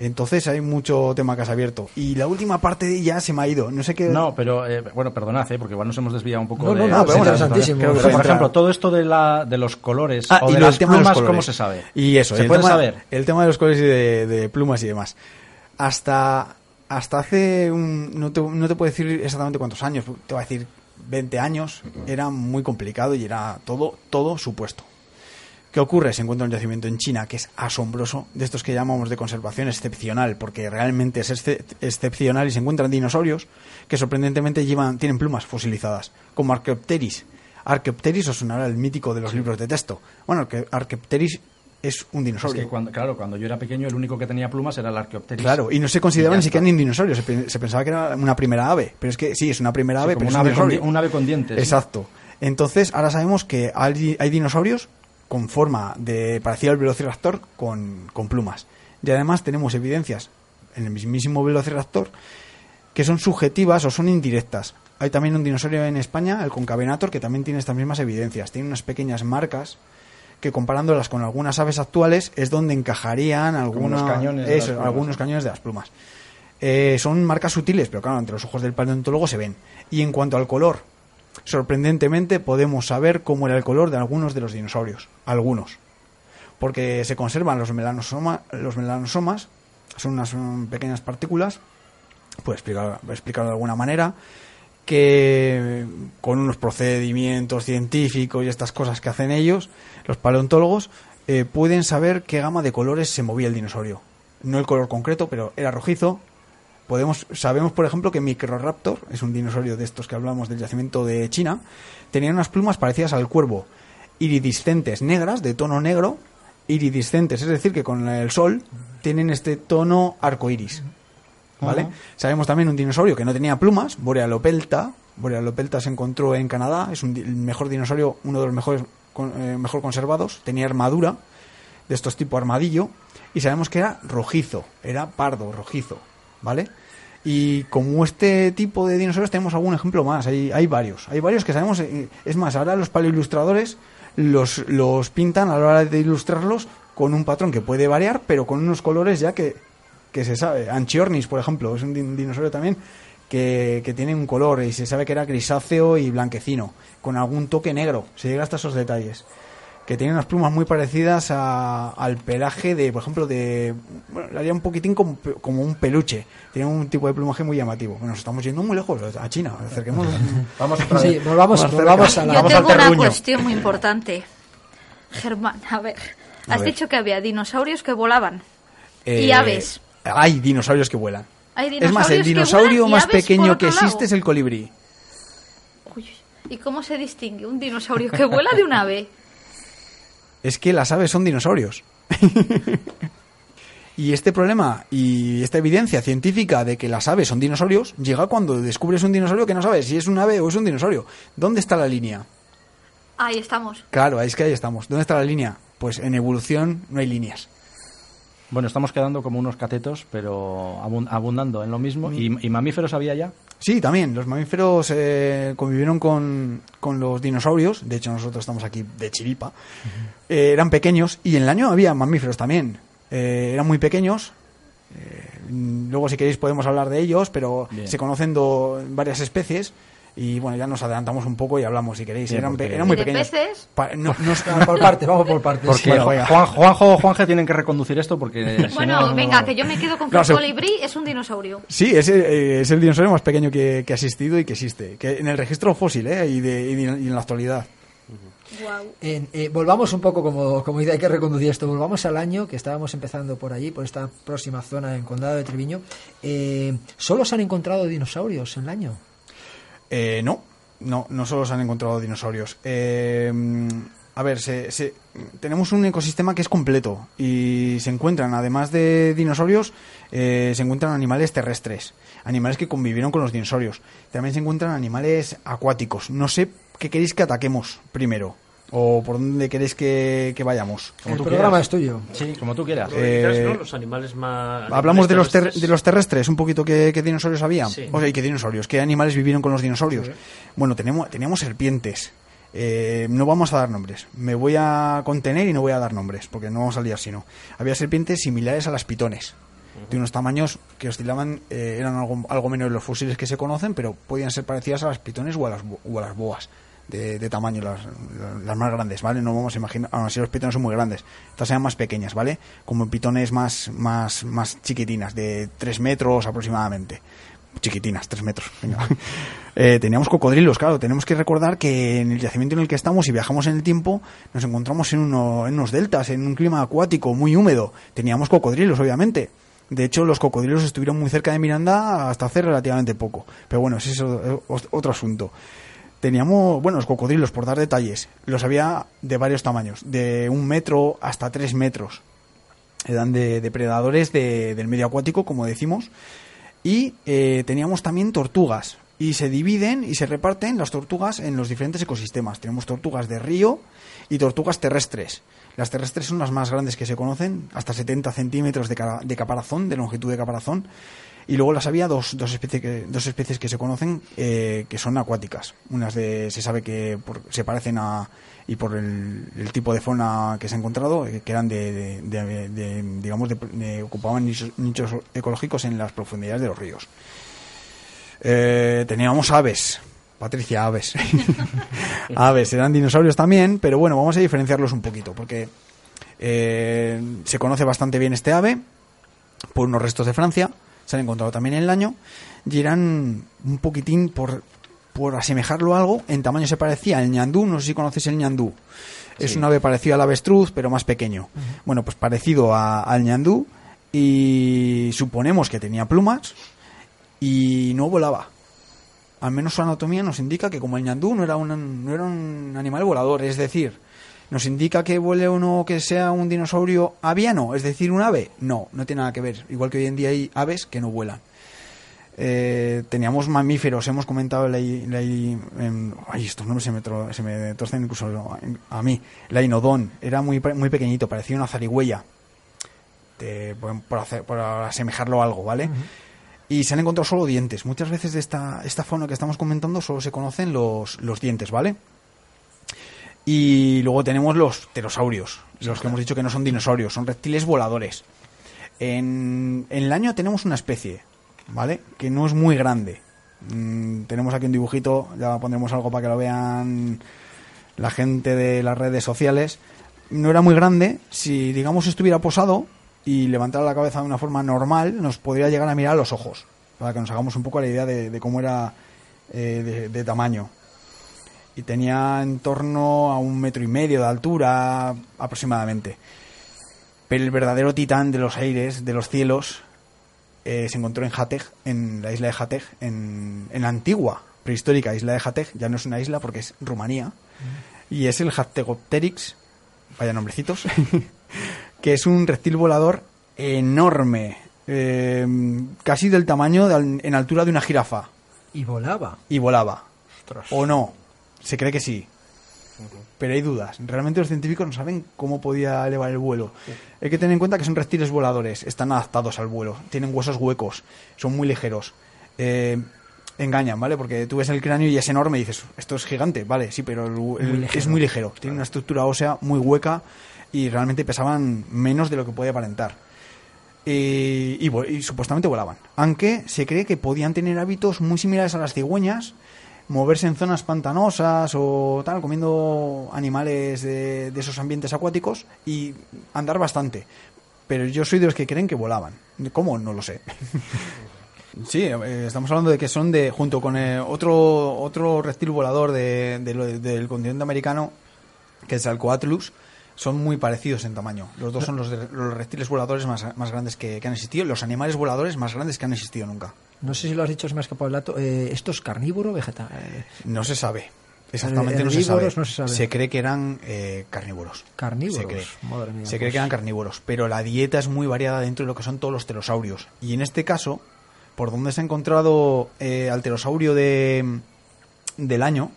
Entonces hay mucho tema que has abierto. Y la última parte ya se me ha ido. No sé qué. No, pero eh, bueno, perdonad, eh, porque igual nos hemos desviado un poco No, de. no, no, pero bueno, interesantísimo. Pero, Creo que por ejemplo, todo esto de, la, de los colores Ah, o y de las los plumas, colores. ¿cómo se sabe? Y eso, ¿Se el puede tema, saber? El tema de los colores y de, de plumas y demás. Hasta, hasta hace un. No te, no te puedo decir exactamente cuántos años, te voy a decir 20 años, era muy complicado y era todo, todo supuesto. ¿Qué ocurre? Se encuentra un yacimiento en China que es asombroso, de estos que llamamos de conservación excepcional, porque realmente es excep- excepcional y se encuentran dinosaurios que sorprendentemente llevan, tienen plumas fosilizadas, como Archaeopteris. Archaeopteris os sonará el mítico de los libros de texto. Bueno, que Archaeopteris es un Es dinosaurio. que cuando, claro, cuando yo era pequeño el único que tenía plumas era el Archaeopteris. Claro, y no se consideraba ni siquiera ni un dinosaurio, se, pe- se pensaba que era una primera ave, pero es que sí, es una primera Sí, ave, como pero un es un ave, con, di- dinosaurio. un ave con dientes. Exacto. Entonces, ahora sabemos que hay, hay dinosaurios con forma de parecido al velociraptor con, con plumas. Y además tenemos evidencias en el mismísimo velociraptor que son subjetivas o son indirectas. Hay también un dinosaurio en España, el concavenator, que también tiene estas mismas evidencias. Tiene unas pequeñas marcas que comparándolas con algunas aves actuales es donde encajarían algunos cañones de las plumas, algunos ¿no? cañones de las plumas. Eh, son marcas sutiles, pero claro, ante los ojos del paleontólogo se ven. Y en cuanto al color, sorprendentemente podemos saber cómo era el color de algunos de los dinosaurios. Algunos. Porque se conservan los, melanosoma- los melanosomas, son unas mm, pequeñas partículas, puedo explicar, explicarlo de alguna manera, que con unos procedimientos científicos y estas cosas que hacen ellos, los paleontólogos, eh, pueden saber qué gama de colores se movía el dinosaurio. No el color concreto, pero era rojizo. Podemos, sabemos, por ejemplo, que Microraptor, es un dinosaurio de estos que hablamos del yacimiento de China, tenía unas plumas parecidas al cuervo, iridiscentes negras, de tono negro, iridiscentes, es decir, que con el sol tienen este tono arcoiris. ¿Vale? Sabemos también un dinosaurio que no tenía plumas, Borealopelta. Borealopelta se encontró en Canadá, es un, el mejor dinosaurio, uno de los mejores con- eh, mejor conservados, tenía armadura de estos tipo armadillo y sabemos que era rojizo, era pardo, rojizo, ¿vale? Y como este tipo de dinosaurios tenemos algún ejemplo más, hay, hay varios, hay varios que sabemos, eh, es más, ahora los paleoilustradores los, los pintan a la hora de ilustrarlos con un patrón que puede variar, pero con unos colores ya que, que se sabe. Anchiornis, por ejemplo, es un din- dinosaurio también que, que tiene un color y se sabe que era grisáceo y blanquecino, con algún toque negro, se llega hasta esos detalles que tiene unas plumas muy parecidas a- al pelaje de, por ejemplo, de... Bueno, le haría un poquitín como, un peluche. Tiene un tipo de plumaje muy llamativo. Bueno, nos estamos yendo muy lejos, a China. Acerquemos. Vamos otra Sí, volvamos, cerca. volvamos a la... Yo Vamos al una cuestión muy importante. Germán, a ver. Has ver. dicho que había dinosaurios que volaban. Eh, Y aves. Hay dinosaurios que vuelan. Hay Es más, el dinosaurio más pequeño que lado. existe es el colibrí. Uy, ¿Y cómo se distingue un dinosaurio que vuela de un ave? Es que las aves son dinosaurios. y este problema y esta evidencia científica de que las aves son dinosaurios llega cuando descubres un dinosaurio que no sabes si es un ave o es un dinosaurio. ¿Dónde está la línea? Ahí estamos. Claro, es que ahí estamos. ¿Dónde está la línea? Pues en evolución no hay líneas. Bueno, estamos quedando como unos catetos, pero abun- abundando en lo mismo. ¿Y, y mamíferos había ya? Sí, también. Los mamíferos eh, convivieron con, con los dinosaurios. De hecho, nosotros estamos aquí de chiripa. Eh, eran pequeños y en el año había mamíferos también. Eh, eran muy pequeños. Eh, luego, si queréis, podemos hablar de ellos, pero Bien. se conocen do- varias especies. Y bueno, ya nos adelantamos un poco y hablamos si queréis. Bien, eran, porque- eran muy ¿Y de pequeños. peces? Pa- no- no es- Por partes, vamos por partes. Porque Bueno. Juan, Juanjo o Juanje tienen que reconducir esto porque... si Bueno, no- venga, que yo me quedo con que No, el se- colibrí es un dinosaurio. Sí, es, el- eh, es el dinosaurio más pequeño que, que ha existido y que existe. Que en el registro fósil ¿eh? y, de- y en la actualidad. Guau. En- eh, volvamos un poco, como, como hay que reconducir esto, volvamos al año que estábamos empezando por allí, por esta próxima zona en Condado de Treviño. Eh, ¿Solo se han encontrado dinosaurios en el año? Eh, no, no, no solo se han encontrado dinosaurios. Eh, a ver, se- se- tenemos un ecosistema que es completo y se encuentran, además de dinosaurios, eh, se encuentran animales terrestres, animales que convivieron con los dinosaurios. También se encuentran animales acuáticos. No sé qué queréis que ataquemos primero o por dónde queréis que, que vayamos. Como el tú programa quieras. es tuyo. Sí, como tú quieras. Eh, ¿no? Los animales más. Hablamos de los, ter- de los terrestres, un poquito qué, qué dinosaurios había. Sí. O sea, ¿y qué dinosaurios? ¿Qué animales vivieron con los dinosaurios? Bueno, tenemos, teníamos serpientes. Eh, no vamos a dar nombres. Me voy a contener y no voy a dar nombres, porque no vamos a liar sino. Había serpientes similares a las pitones, de unos tamaños que oscilaban, eh, eran algo, algo menos de los fósiles que se conocen, pero podían ser parecidas a las pitones o a las, o a las boas. De, de tamaño, las, las más grandes, ¿vale? No vamos a imaginar, aún así los pitones son muy grandes. Estas eran más pequeñas, ¿vale? Como pitones más, más, más chiquitinas, de 3 metros aproximadamente chiquitinas, 3 metros. venga. Eh, teníamos cocodrilos, claro. Tenemos que recordar que en el yacimiento en el que estamos, si viajamos en el tiempo, nos encontramos en, uno- en unos deltas, en un clima acuático muy húmedo. Teníamos cocodrilos, obviamente. De hecho, los cocodrilos estuvieron muy cerca de Miranda hasta hace relativamente poco. Pero bueno, ese es otro asunto. Teníamos, bueno, los cocodrilos, por dar detalles, los había de varios tamaños, de un metro hasta tres metros. Eran de depredadores de- del medio acuático, como decimos. Y eh, teníamos también tortugas. Y se dividen y se reparten las tortugas en los diferentes ecosistemas. Tenemos tortugas de río y tortugas terrestres. Las terrestres son las más grandes que se conocen, hasta 70 centímetros de, de caparazón, de longitud de caparazón. Y luego las había dos, dos, especies, que, dos especies que se conocen eh, que son acuáticas. Unas de, se sabe que por- se parecen a, y por el, el tipo de fauna que se ha encontrado, eh, que eran de, de- de- de, digamos, ocupaban nichos, nichos ecológicos en las profundidades de los ríos. Eh, teníamos aves. Patricia, aves. aves, eran dinosaurios también, pero bueno, vamos a diferenciarlos un poquito, porque eh, se conoce bastante bien este ave por unos restos de Francia, se han encontrado también en el año, y eran un poquitín por, por asemejarlo a algo, en tamaño se parecía al ñandú, no sé si conocéis el ñandú. Es un ave parecido al avestruz, pero más pequeño. Bueno, pues parecido a- al ñandú y suponemos que tenía plumas y no volaba. Al menos su anatomía nos indica que como el ñandú no era un, no era un animal volador, es decir, nos indica que vuele o no que sea un dinosaurio aviano, es decir, un ave. No, no tiene nada que ver. Igual que hoy en día hay aves que no vuelan. Eh, teníamos mamíferos, hemos comentado la, la- em, ay, estos nombres se me, tro- se me torcen incluso a mí. La inodón era muy, muy pequeñito, parecía una zarigüeya. De- por, hacer- por asemejarlo a algo, ¿vale? Y se han encontrado solo dientes. Muchas veces de esta, esta fauna que estamos comentando solo se conocen los, los dientes, ¿vale? Y luego tenemos los pterosaurios, los que hemos dicho que no son dinosaurios, son reptiles voladores. En, el año tenemos una especie, ¿vale? Que no es muy grande. Mm, tenemos aquí un dibujito, ya pondremos algo para que lo vean la gente de las redes sociales. No era muy grande, si digamos estuviera posado y levantara la cabeza de una forma normal, nos podría llegar a mirar a los ojos, para que nos hagamos un poco la idea de, cómo era eh, de tamaño. Y tenía en torno a un metro y medio de altura aproximadamente. Pero el verdadero titán de los aires, de los cielos, eh, se encontró en Jateg, en la isla de Jateg, en, en la antigua, prehistórica isla de Jateg. Ya no es una isla porque es Rumanía. Y es el Jattegopteryx, vaya nombrecitos, que es un reptil volador enorme, eh, casi del tamaño de en altura de una jirafa. Y volaba. Y volaba. ¿O no? Se cree que sí. Pero hay dudas. Realmente los científicos no saben cómo podía elevar el vuelo. Hay que tener en cuenta que son reptiles voladores. Están adaptados al vuelo. Tienen huesos huecos. Son muy ligeros. Eh, engañan, ¿vale? Porque tú ves el cráneo y es enorme y dices, esto es gigante, ¿vale? Sí, pero el- el- Muy ligero. es muy ligero. Tiene una estructura ósea muy hueca y realmente pesaban menos de lo que podía aparentar. Y, vo- y supuestamente volaban. Aunque se cree que podían tener hábitos muy similares a las cigüeñas, moverse en zonas pantanosas o tal, comiendo animales de, de esos ambientes acuáticos y andar bastante. Pero yo soy de los que creen que volaban. ¿Cómo? No lo sé. Sí, eh, estamos hablando de que son de junto con eh, otro otro reptil volador de- del continente americano, que es el Coatlus, son muy parecidos en tamaño. Los dos son los, de- los reptiles voladores más, más grandes que, que han existido, los animales voladores más grandes que han existido nunca. No sé si lo has dicho, se me ha escapado el dato. Eh, ¿Esto es carnívoro o vegetal? Eh, No se sabe. Exactamente no se sabe. no se sabe. cree que eran eh, carnívoros. carnívoros. Se cree. Madre mía, Se cree pues, que eran carnívoros, pero la dieta es muy variada dentro de lo que son todos los pterosaurios. Y en este caso, por donde se ha encontrado eh, al pterosaurio de, del año,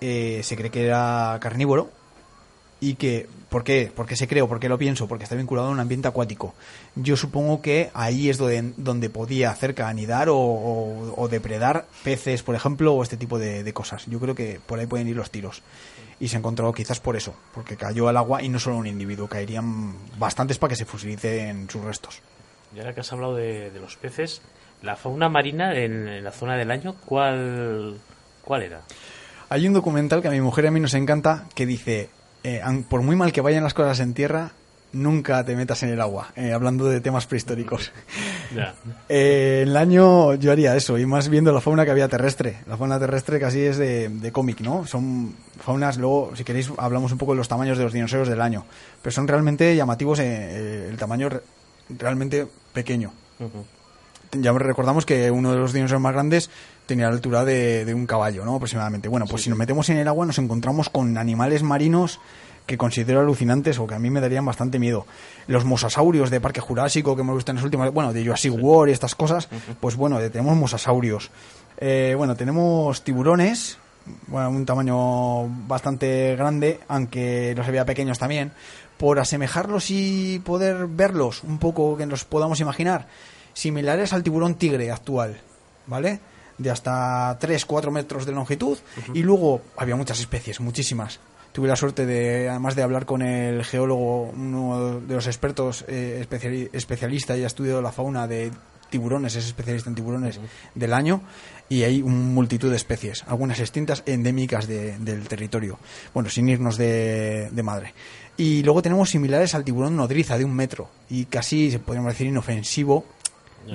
eh, se cree que era carnívoro. Y que, ¿por qué? ¿Por qué se cree o por qué lo pienso? Porque está vinculado a un ambiente acuático. Yo supongo que ahí es donde, donde podía cerca anidar o, o- o depredar peces, por ejemplo, o este tipo de, de cosas. Yo creo que por ahí pueden ir los tiros. Y se encontró quizás por eso, porque cayó al agua y no solo un individuo, caerían bastantes para que se fusilicen sus restos. Y ahora que has hablado de, de los peces, la fauna marina en, en la zona del año, ¿cuál, cuál era? Hay un documental que a mi mujer y a mí nos encanta que dice, eh, por muy mal que vayan las cosas en tierra, nunca te metas en el agua, eh, hablando de temas prehistóricos. Eh, en el año yo haría eso, y más viendo la fauna que había terrestre. La fauna terrestre casi es de, de cómic, ¿no? Son faunas, luego, si queréis, hablamos un poco de los tamaños de los dinosaurios del año. Pero son realmente llamativos, eh, el tamaño re- realmente pequeño. Ya recordamos que uno de los dinosaurios más grandes tenía la altura de, de un caballo, ¿no? Aproximadamente. Bueno, pues si nos metemos en el agua nos encontramos con animales marinos que considero alucinantes o que a mí me darían bastante miedo. Los mosasaurios de Parque Jurásico que hemos visto en las últimas, bueno, de Jurassic World y estas cosas, pues bueno, tenemos mosasaurios. Eh, bueno, tenemos tiburones, bueno, un tamaño bastante grande, aunque los había pequeños también. Por asemejarlos y poder verlos un poco, que nos podamos imaginar, similares al tiburón tigre actual, ¿vale? De hasta 3-4 metros de longitud. Y luego había muchas especies, muchísimas. Tuve la suerte de, además de hablar con el geólogo, uno de los expertos eh, especiali- especialista y ha estudiado la fauna de tiburones, es especialista en tiburones del año, y hay un multitud de especies, algunas extintas endémicas de- del territorio. Bueno, sin irnos de, de madre. Y luego tenemos similares al tiburón nodriza de un metro, y casi, se podríamos decir, inofensivo,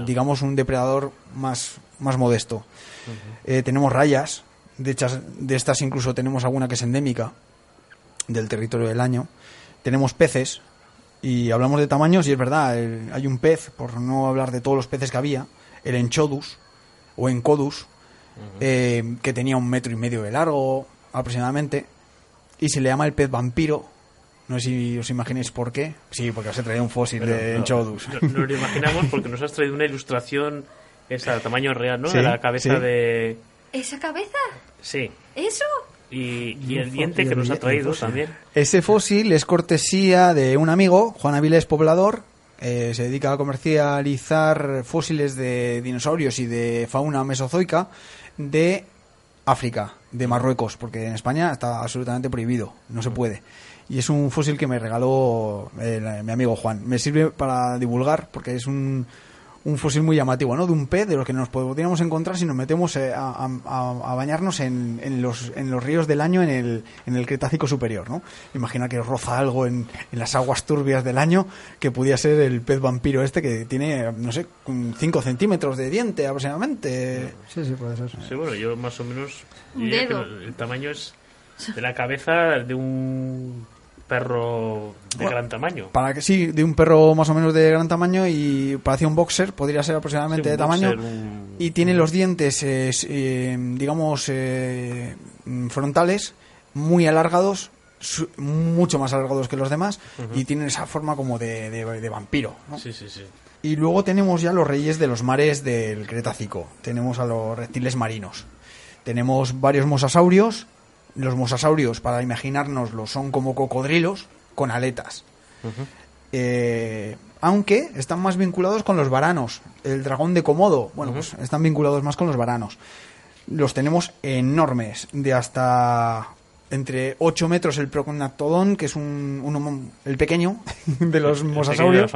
Digamos un depredador más, más modesto. Eh, tenemos rayas, de, hechas, de estas incluso tenemos alguna que es endémica del territorio del año. Tenemos peces, y hablamos de tamaños, y es verdad, el- hay un pez, por no hablar de todos los peces que había, el Enchodus, o Encodus, eh, que tenía un metro y medio de largo aproximadamente, y se le llama el pez vampiro. No sé si os imagináis por qué. Sí, porque os he traído un fósil Pero de no, Enchodus. no- lo imaginamos porque nos has traído una ilustración esa de tamaño real, ¿no? Sí, de la cabeza sí. de... ¿Esa cabeza? Sí. ¿Eso? Y, Y el diente que nos ha traído también. Ese fósil es cortesía de un amigo, Juan Avilés Poblador. eh, se dedica a comercializar fósiles de dinosaurios y de fauna mesozoica de África, de Marruecos, porque en España está absolutamente prohibido, no se puede. Y es un fósil que me regaló eh, mi amigo Juan. Me sirve para divulgar, porque es un, un fósil muy llamativo, ¿no? De un pez de los que nos podríamos encontrar si nos metemos eh, a, a- a- a bañarnos en, en los, en los ríos del año en el, en el Cretácico superior, ¿no? Imagina que roza algo en, en las aguas turbias del año que pudiera ser el pez vampiro este que tiene, no sé, 5 centímetros de diente aproximadamente. Sí, sí, puede ser. Sí, bueno, yo más o menos... Dedo. el tamaño es de la cabeza de un perro de Bueno, gran tamaño. Para que sí, de un perro más o menos de gran tamaño y parecía un boxer, podría ser aproximadamente Sí, de tamaño. un- Y tiene los dientes, eh, eh, digamos, eh, mm, frontales muy alargados, su- mucho más alargados que los demás, y tienen esa forma como de, de- de vampiro. ¿no? Sí, sí, sí. Y luego tenemos ya los reyes de los mares del Cretácico. Tenemos a los reptiles marinos. Tenemos varios mosasaurios. Los mosasaurios, para imaginárnoslo, son como cocodrilos con aletas. Eh, aunque están más vinculados con los varanos. El dragón de Komodo, bueno, pues están vinculados más con los varanos. Los tenemos enormes, de hasta entre 8 metros el Proconaptodon, que es un, un- el pequeño de los El pequeño de la mosasaurios.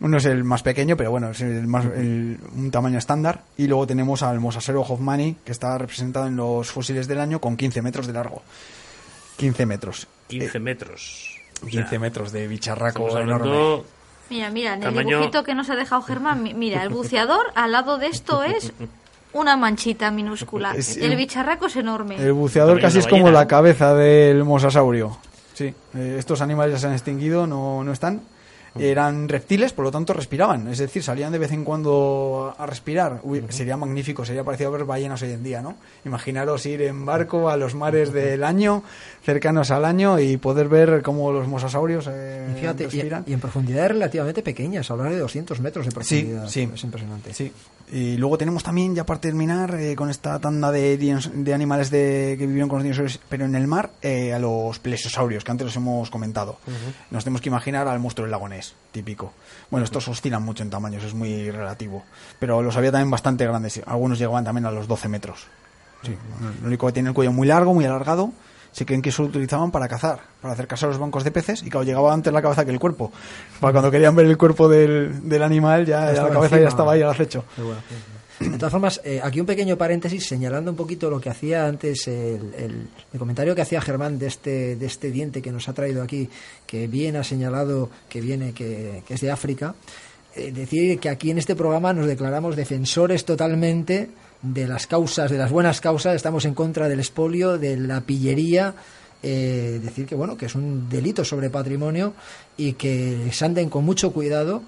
Uno es el más pequeño, pero bueno, es el más, el- un tamaño estándar. Y luego tenemos al Mosasero Hoffmani, que está representado en los fósiles del año con 15 metros de largo. 15 metros. 15 metros. Eh, 15 metros de bicharraco enorme. Mira, mira, en el Tamaño- dibujito que nos ha dejado Germán, mi- mira, el buceador al lado de esto es una manchita minúscula. Es- el bicharraco es enorme. El buceador casi es como la cabeza del mosasaurio. Sí, eh, estos animales ya se han extinguido, no, no están. Eran reptiles, por lo tanto respiraban, es decir, salían de vez en cuando a respirar. Uy, Sería magnífico, sería parecido a ver ballenas hoy en día, ¿no? Imaginaros ir en barco a los mares del año, cercanos al año, y poder ver cómo los mosasaurios eh, Y fíjate, respiran. y en profundidades relativamente pequeñas, hablar de 200 metros de Sí, profundidad. sí. Es impresionante. Sí. Y luego tenemos también, ya para terminar, eh, con esta tanda de, de animales de, que vivieron con los dinosaurios, pero en el mar, eh, a los plesiosaurios, que antes los hemos comentado. Nos tenemos que imaginar al monstruo del lagonés, típico. Bueno, estos oscilan mucho en tamaños, es muy relativo. Pero los había también bastante grandes, algunos llegaban también a los 12 metros. Sí, lo único que tiene el cuello muy largo, muy alargado. Se creen que eso lo utilizaban para cazar, para acercarse a los bancos de peces y claro, llegaba antes la cabeza que el cuerpo. Para cuando querían ver el cuerpo del, del animal, ya, la cabeza encima. ya estaba ahí al acecho. Bueno. De todas formas, eh, aquí un pequeño paréntesis señalando un poquito lo que hacía antes el, el- el comentario que hacía Germán de este, de este diente que nos ha traído aquí, que bien ha señalado que viene, que, que es de África. Eh, decir que aquí en este programa nos declaramos defensores totalmente de las causas, de las buenas causas, estamos en contra del expolio, de la pillería, eh, decir que bueno, que es un delito sobre patrimonio y que se anden con mucho cuidado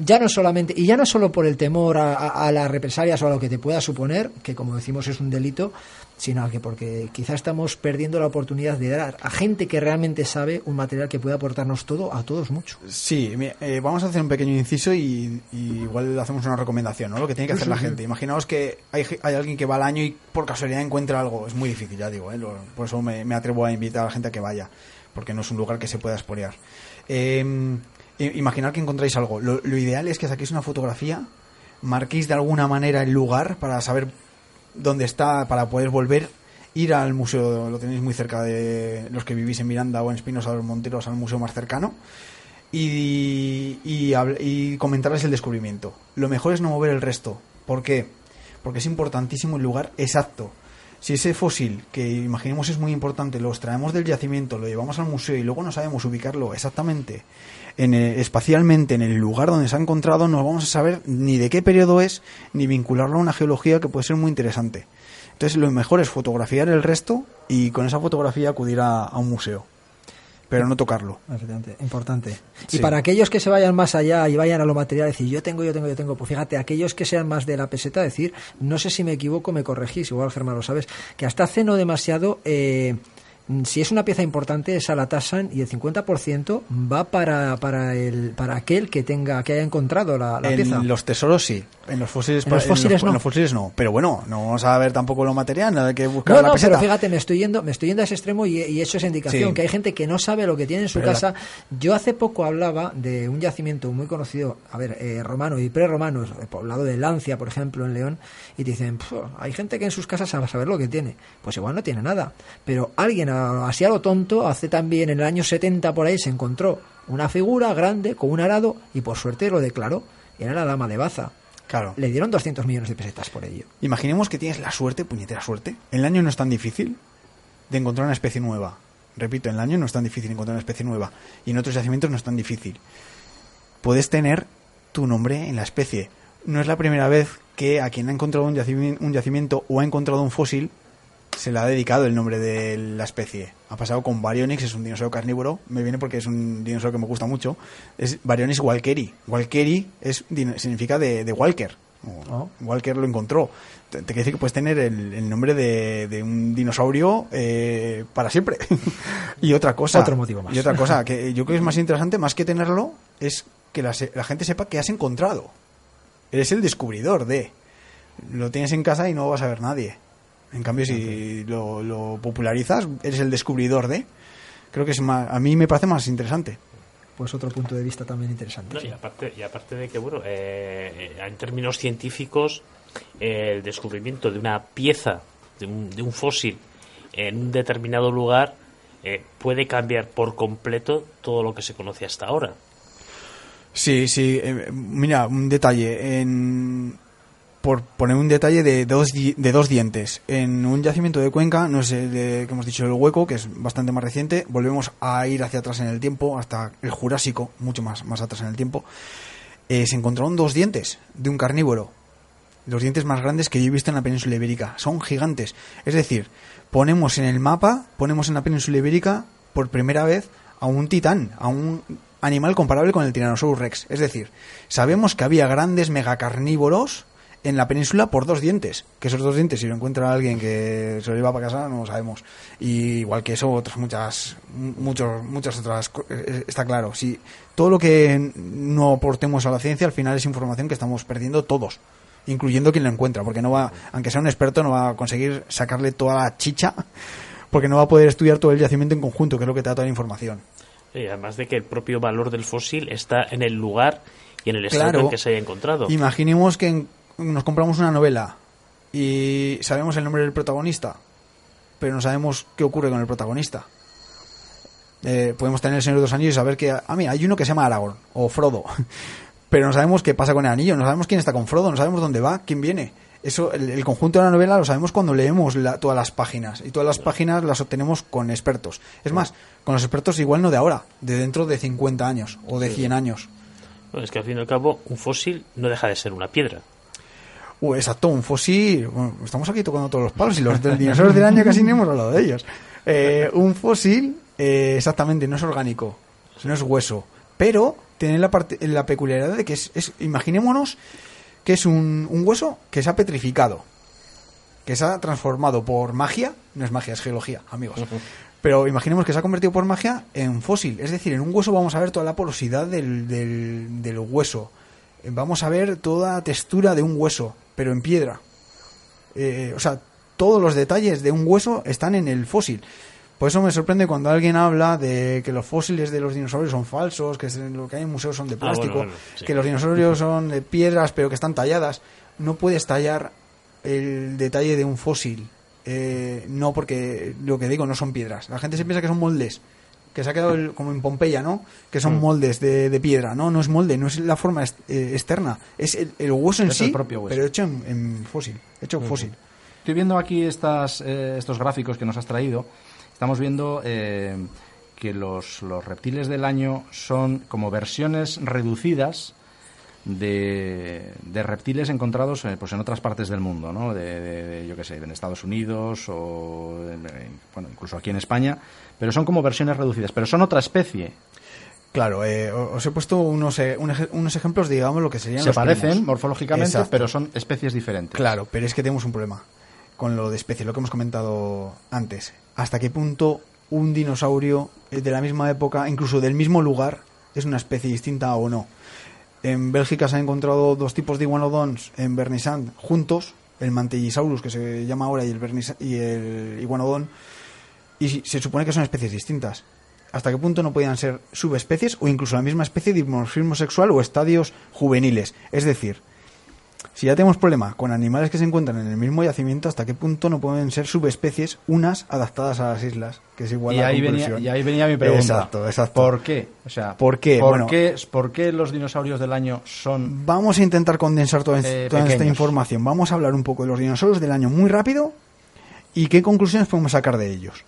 ya no solamente y ya no solo por el temor a- a las represalias o a lo que te pueda suponer que como decimos es un delito sino que porque quizá estamos perdiendo la oportunidad de dar a gente que realmente sabe un material que puede aportarnos todo a todos mucho Sí, eh, vamos a hacer un pequeño inciso y, y igual hacemos una recomendación, ¿no? Lo que tiene que hacer la gente. Imaginaos que hay, hay alguien que va al año y por casualidad encuentra algo. Es muy difícil, ya digo, ¿eh? Lo- por eso me, me atrevo a invitar a la gente a que vaya, porque no es un lugar que se pueda expoliar. Eh, i- imaginar que encontráis algo. Lo, lo ideal es que saquéis una fotografía, marquéis de alguna manera el lugar para saber dónde está, para poder volver. Ir al museo, lo tenéis muy cerca de los que vivís en Miranda o en Espinosa de los Monteros, al museo más cercano y, y comentarles el descubrimiento. Lo mejor es no mover el resto. ¿Por qué? Porque es importantísimo el lugar exacto. Si ese fósil, que imaginemos es muy importante, lo extraemos del yacimiento, lo llevamos al museo y luego no sabemos ubicarlo exactamente en el- espacialmente en el lugar donde se ha encontrado, no vamos a saber ni de qué periodo es, ni vincularlo a una geología que puede ser muy interesante. Entonces lo mejor es fotografiar el resto y con esa fotografía acudir a, a un museo, pero no tocarlo. Importante. Sí. Y para aquellos que se vayan más allá y vayan a lo material, decir yo tengo, yo tengo, yo tengo, pues fíjate, aquellos que sean más de la peseta, decir, no sé si me equivoco, me corregís, igual Germán lo sabes, que hasta hace no demasiado, eh, si es una pieza importante, esa la tasan y el 50% va para, para, el, para aquel que tenga que haya encontrado la, la en pieza. los tesoros sí, en los fósiles, En los fósiles no. en los fósiles no. Pero bueno, no vamos a ver tampoco lo material, nada que buscar No, la no, peseta. pero fíjate, me estoy yendo, me estoy yendo a ese extremo y, y eso es indicación, Sí. que hay gente que no sabe lo que tiene en su Pero casa. Yo hace poco hablaba de un yacimiento muy conocido, a ver, eh, romano y prerromano, el poblado de Lancia, por ejemplo, en León, y te dicen, "Pf, hay gente que en sus casas sabe saber lo que tiene. Pues igual no tiene nada. Pero alguien, a- así a lo tonto, hace también en el año 70 por ahí, se encontró una figura grande con un arado y por suerte lo declaró. Era la dama de Baza. Claro. Le dieron 200 millones de pesetas por ello. Imaginemos que tienes la suerte, puñetera suerte. El año no es tan difícil de encontrar una especie nueva. Repito, en el año no es tan difícil encontrar una especie nueva. Y en otros yacimientos no es tan difícil. Puedes tener tu nombre en la especie. No es la primera vez que a quien ha encontrado un yacimiento, un yacimiento o ha encontrado un fósil se le ha dedicado el nombre de la especie. Ha pasado con Baryonyx, es un dinosaurio carnívoro. Me viene porque es un dinosaurio que me gusta mucho. Es Baryonyx walkeri. Walkeri es, significa de, de Walker. Oh. Walker lo encontró. Te, te quiere decir que puedes tener el, el nombre de, de un dinosaurio eh, para siempre. y otra cosa. Otro motivo más. Y otra cosa que yo creo que es más interesante, más que tenerlo, es que la, la gente sepa que has encontrado. Eres el descubridor de. Lo tienes en casa y no vas a ver nadie. En cambio, si lo, lo popularizas, eres el descubridor de. Creo que es más, a mí me parece más interesante. Pues otro punto de vista también interesante. No, sí. y, aparte, y aparte de que, bueno, eh, eh, en términos científicos, eh, el descubrimiento de una pieza, de un, de un fósil, en un determinado lugar, eh, puede cambiar por completo todo lo que se conoce hasta ahora. Sí, sí. eh, mira, un detalle. En, por poner un detalle de dos, de dos dientes. En un yacimiento de Cuenca, no es el de- que hemos dicho el hueco, que es bastante más reciente, volvemos a ir hacia atrás en el tiempo, hasta el Jurásico, mucho más, más atrás en el tiempo. eh, se encontraron dos dientes de un carnívoro. Los dientes más grandes que yo he visto en la península ibérica. Son gigantes. Es decir, ponemos en el mapa, ponemos en la península ibérica por primera vez a un titán, a un animal comparable con el Tyrannosaurus rex. Es decir, sabemos que había grandes megacarnívoros en la península por dos dientes. Que esos dos dientes, si lo encuentra alguien que se lo lleva para casa, no lo sabemos. Y igual que eso, otras muchas, muchos, muchas otras, co- eh, está claro. Si todo lo que no aportemos a la ciencia, al final es información que estamos perdiendo todos incluyendo quien lo encuentra, porque no va, aunque sea un experto, no va a conseguir sacarle toda la chicha, porque no va a poder estudiar todo el yacimiento en conjunto, que es lo que te da toda la información. Y además de que el propio valor del fósil está en el lugar y en el estado Claro. en que se haya encontrado. Imaginemos que en- nos compramos una novela y sabemos el nombre del protagonista, pero no sabemos qué ocurre con el protagonista. Eh, podemos tener el Señor de los Anillos y saber que, ah, mira, hay uno que se llama Aragorn o Frodo, pero no sabemos qué pasa con el anillo, no sabemos quién está con Frodo, no sabemos dónde va, quién viene. Eso, el, el conjunto de la novela lo sabemos cuando leemos la- todas las páginas y todas las páginas las obtenemos con expertos. Es más, con los expertos igual no de ahora, de dentro de 50 años o de 100 años. Es que al fin y al cabo, un fósil no deja de ser una piedra. Uh, exacto, un fósil. Bueno, estamos aquí tocando todos los palos y los del dinosaurios del año casi ni hemos hablado de ellos. Eh, un fósil, eh, exactamente, no es orgánico, no es hueso, pero tiene la, parte, la peculiaridad de que es, es- imaginémonos que es un, un hueso que se ha petrificado, que se ha transformado por magia, no es magia, es geología, amigos. Pero imaginemos que se ha convertido por magia en fósil. Es decir, en un hueso vamos a ver toda la porosidad del, del, del hueso. Vamos a ver toda la textura de un hueso, pero en piedra. Eh, o sea, todos los detalles de un hueso están en el fósil. Por eso me sorprende cuando alguien habla de que los fósiles de los dinosaurios son falsos, que lo que hay en museos son de Ah, bueno, plástico, bueno, sí. que los dinosaurios son de piedras pero que están talladas. No puedes tallar el detalle de un fósil. Eh, no, porque lo que digo no son piedras. La gente se piensa que son moldes. Que se ha quedado el- como en Pompeya, ¿no? Que Mm. son moldes de, de piedra. No, no es molde, no es la forma ex- eh, externa. Es el, el hueso en Es sí, el propio hueso. pero hecho en, en fósil. Hecho fósil. estoy viendo aquí estas, eh, estos gráficos que nos has traído. Estamos viendo eh, que los, los reptiles del año son como versiones reducidas de, de reptiles encontrados eh, pues en otras partes del mundo, ¿no? De, de- de, yo qué sé, en Estados Unidos o en- en- bueno, incluso aquí en España, pero son como versiones reducidas, pero son otra especie. Claro, eh, os he puesto unos, eh, unos ejemplos, digamos, lo que serían Se los parecen primos. morfológicamente, Exacto. pero son especies diferentes. Claro, pero es que tenemos un problema con lo de especies, lo que hemos comentado antes. ¿Hasta qué punto un dinosaurio de la misma época, incluso del mismo lugar, es una especie distinta o no? En Bélgica se han encontrado dos tipos de iguanodons en Bernisand juntos, el Mantellisaurus, que se llama ahora, y el, Bernis- y el iguanodon, y se supone que son especies distintas. ¿Hasta qué punto no podían ser subespecies o incluso la misma especie de dimorfismo sexual o estadios juveniles? Es decir, si ya tenemos problema con animales que se encuentran en el mismo yacimiento, ¿hasta qué punto no pueden ser subespecies unas adaptadas a las islas? Que es igual Y la ahí, venía, y ahí venía mi pregunta. Exacto, exacto. ¿Por qué? O sea, ¿Por qué? ¿Por, Bueno. qué, por qué los dinosaurios del año son Vamos a intentar condensar toda, Eh, toda esta información. Vamos a hablar un poco de los dinosaurios del año muy rápido y qué conclusiones podemos sacar de ellos.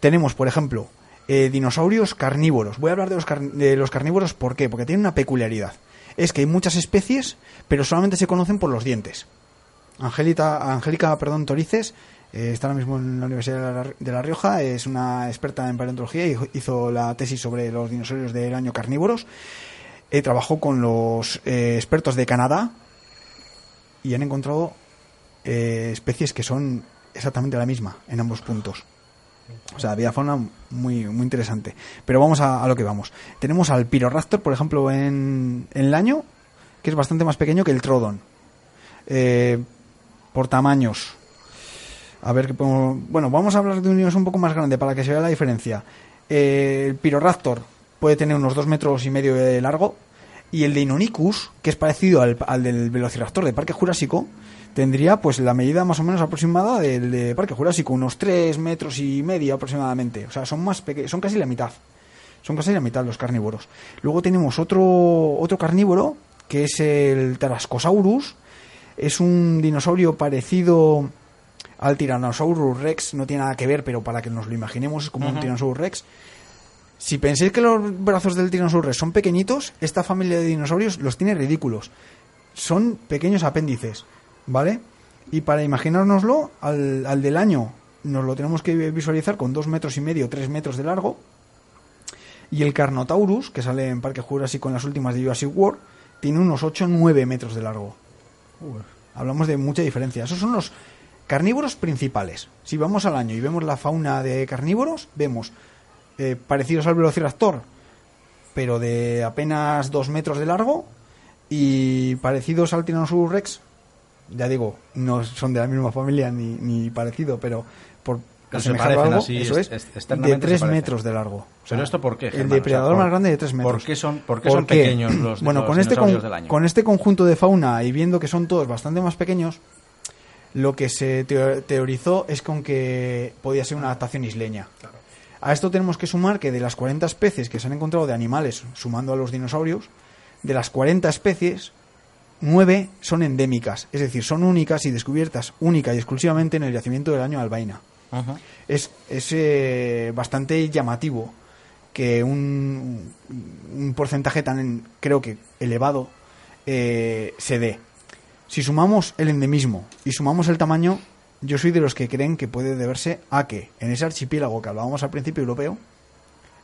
Tenemos, por ejemplo, eh, dinosaurios carnívoros. Voy a hablar de los, car- de los carnívoros, ¿por qué? Porque tienen una peculiaridad. Es que hay muchas especies, pero solamente se conocen por los dientes. Angélica, Angélica perdón, Torices eh, está ahora mismo en la Universidad de la, Rioja, es una experta en paleontología y hizo la tesis sobre los dinosaurios del año carnívoros. Eh, trabajó con los eh, expertos de Canadá y han encontrado especies que son exactamente la misma en ambos puntos. O sea, había fauna muy, muy interesante. Pero vamos a, lo que vamos. Tenemos al Pyroraptor, por ejemplo, en, el año, que es bastante más pequeño que el Trodon. Eh, por tamaños. A ver, qué podemos- bueno, vamos a hablar de un un poco más grande para que se vea la diferencia. Eh, el Pyroraptor puede tener unos 2 metros y medio de largo y el de Inonicus, que es parecido al, al del Velociraptor de Parque Jurásico, tendría pues la medida más o menos aproximada del de Parque Jurásico, unos 3 metros y medio aproximadamente. O sea, son más pequeños, son casi la mitad. Son casi la mitad los carnívoros. Luego tenemos otro, otro carnívoro, que es el Tarascosaurus. Es un dinosaurio parecido al Tyrannosaurus Rex, no tiene nada que ver, pero para que nos lo imaginemos es como un Tyrannosaurus Rex. Si pensáis que los brazos del Tyrannosaurus Rex son pequeñitos, esta familia de dinosaurios los tiene ridículos. Son pequeños apéndices, ¿vale? Y para imaginárnoslo, al, al del año nos lo tenemos que visualizar con dos metros y medio, tres metros de largo. Y el Carnotaurus, que sale en Parque Jurásico en las últimas de Jurassic World, tiene unos 8 o 9 metros de largo. Hablamos de mucha diferencia. Esos son los carnívoros principales. Si vamos al año y vemos la fauna de carnívoros, vemos eh, parecidos al Velociraptor, pero de apenas 2 metros de largo, y parecidos al Tyrannosaurus Rex, ya digo, no son de la misma familia ni, ni parecido, pero por Pero se parecen algo, así, eso es, de externamente se 3 parecen. metros de largo. O sea, ¿Pero esto por qué, El Germán? O sea, depredador por- más grande de 3 metros. ¿Por qué son, por qué son pequeños los, bueno, los con este, con, del año? con este conjunto de fauna y viendo que son todos bastante más pequeños, lo que se teo- teorizó es con que podía ser una adaptación isleña. A esto tenemos que sumar que de las 40 especies que se han encontrado de animales, sumando a los dinosaurios, de las 40 especies, 9 son endémicas, es decir, son únicas y descubiertas única y exclusivamente en el yacimiento del año Albaina. Ajá. Es, es eh, bastante llamativo que un, un porcentaje tan, creo que, elevado eh, se dé. Si sumamos el endemismo y sumamos el tamaño, yo soy de los que creen que puede deberse a que en ese archipiélago que hablábamos al principio europeo,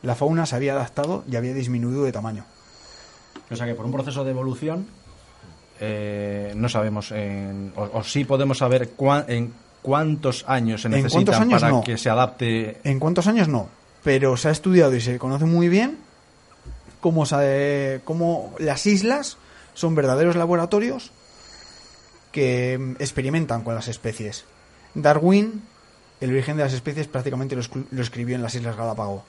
la fauna se había adaptado y había disminuido de tamaño. O sea que por un proceso de evolución eh, no sabemos, en- o, o sí podemos saber cuán- en cuántos años se ¿En necesitan años para no? que se adapte. En cuántos años no, pero se ha estudiado y se conoce muy bien cómo, se- cómo las islas son verdaderos laboratorios que experimentan con las especies. Darwin, el origen de las especies, prácticamente lo, lo escribió en las Islas Galápagos.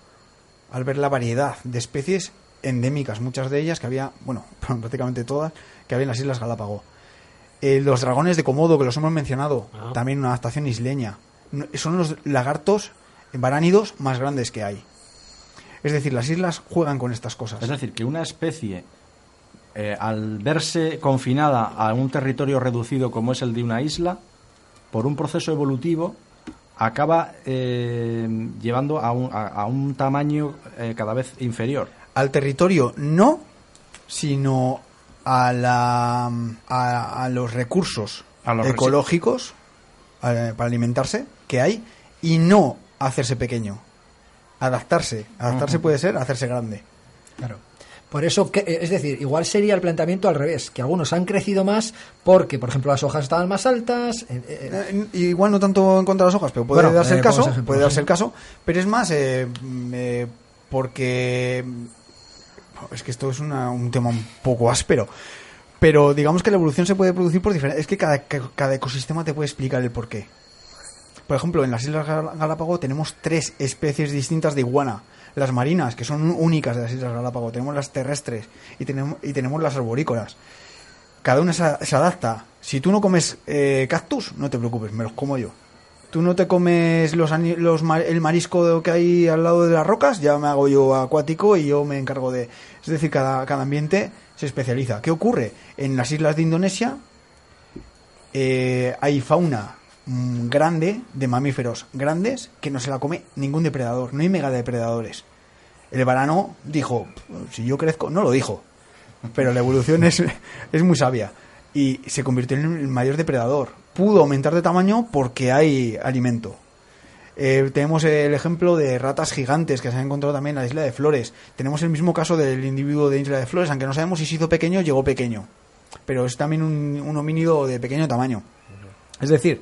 Al ver la variedad de especies endémicas, muchas de ellas que había, bueno, prácticamente todas, que había en las Islas Galápagos. Eh, los dragones de Komodo, que los hemos mencionado, Ah. también una adaptación isleña. Son los lagartos varánidos más grandes que hay. Es decir, las islas juegan con estas cosas. Es decir, que una especie, eh, al verse confinada a un territorio reducido como es el de una isla, por un proceso evolutivo, acaba eh, llevando a un, a, a un tamaño cada vez inferior. Al territorio no, sino a, la, a, a los recursos A los ecológicos eh, para alimentarse que hay y no hacerse pequeño. Adaptarse. Adaptarse puede ser hacerse grande. Claro. Por eso, que, eh, es decir, igual sería el planteamiento al revés, que algunos han crecido más porque, por ejemplo, las hojas estaban más altas. eh, eh, Eh, igual no tanto en contra de las hojas, pero puede Bueno, darse eh, el caso, puede darse sí. el caso, pero es más eh, mm, eh, porque es que esto es una- un tema un poco áspero, pero digamos que la evolución se puede producir por diferentes, es que cada, ca- cada ecosistema te puede explicar el porqué. Por ejemplo, en las Islas Gal- Galápagos tenemos tres especies distintas de iguana. Las marinas, que son únicas de las Islas Galápagos. Tenemos las terrestres y tenemos, y tenemos las arborícolas. Cada una se, se adapta. Si tú no comes eh, cactus, no te preocupes, me los como yo. Tú no te comes los, los el marisco que hay al lado de las rocas, ya me hago yo acuático y yo me encargo de... Es decir, cada, cada ambiente se especializa. ¿Qué ocurre? En las islas de Indonesia eh, hay fauna mm, grande de mamíferos grandes que no se la come ningún depredador, no hay megadepredadores. El varano dijo, si yo crezco, no lo dijo, pero la evolución es, es muy sabia y se convirtió en el mayor depredador. Pudo aumentar de tamaño porque hay alimento. Eh, tenemos el ejemplo de ratas gigantes que se han encontrado también en la isla de Flores. Tenemos el mismo caso del individuo de Isla de Flores, aunque no sabemos si se hizo pequeño, llegó pequeño. Pero es también un, homínido de pequeño tamaño. Es decir,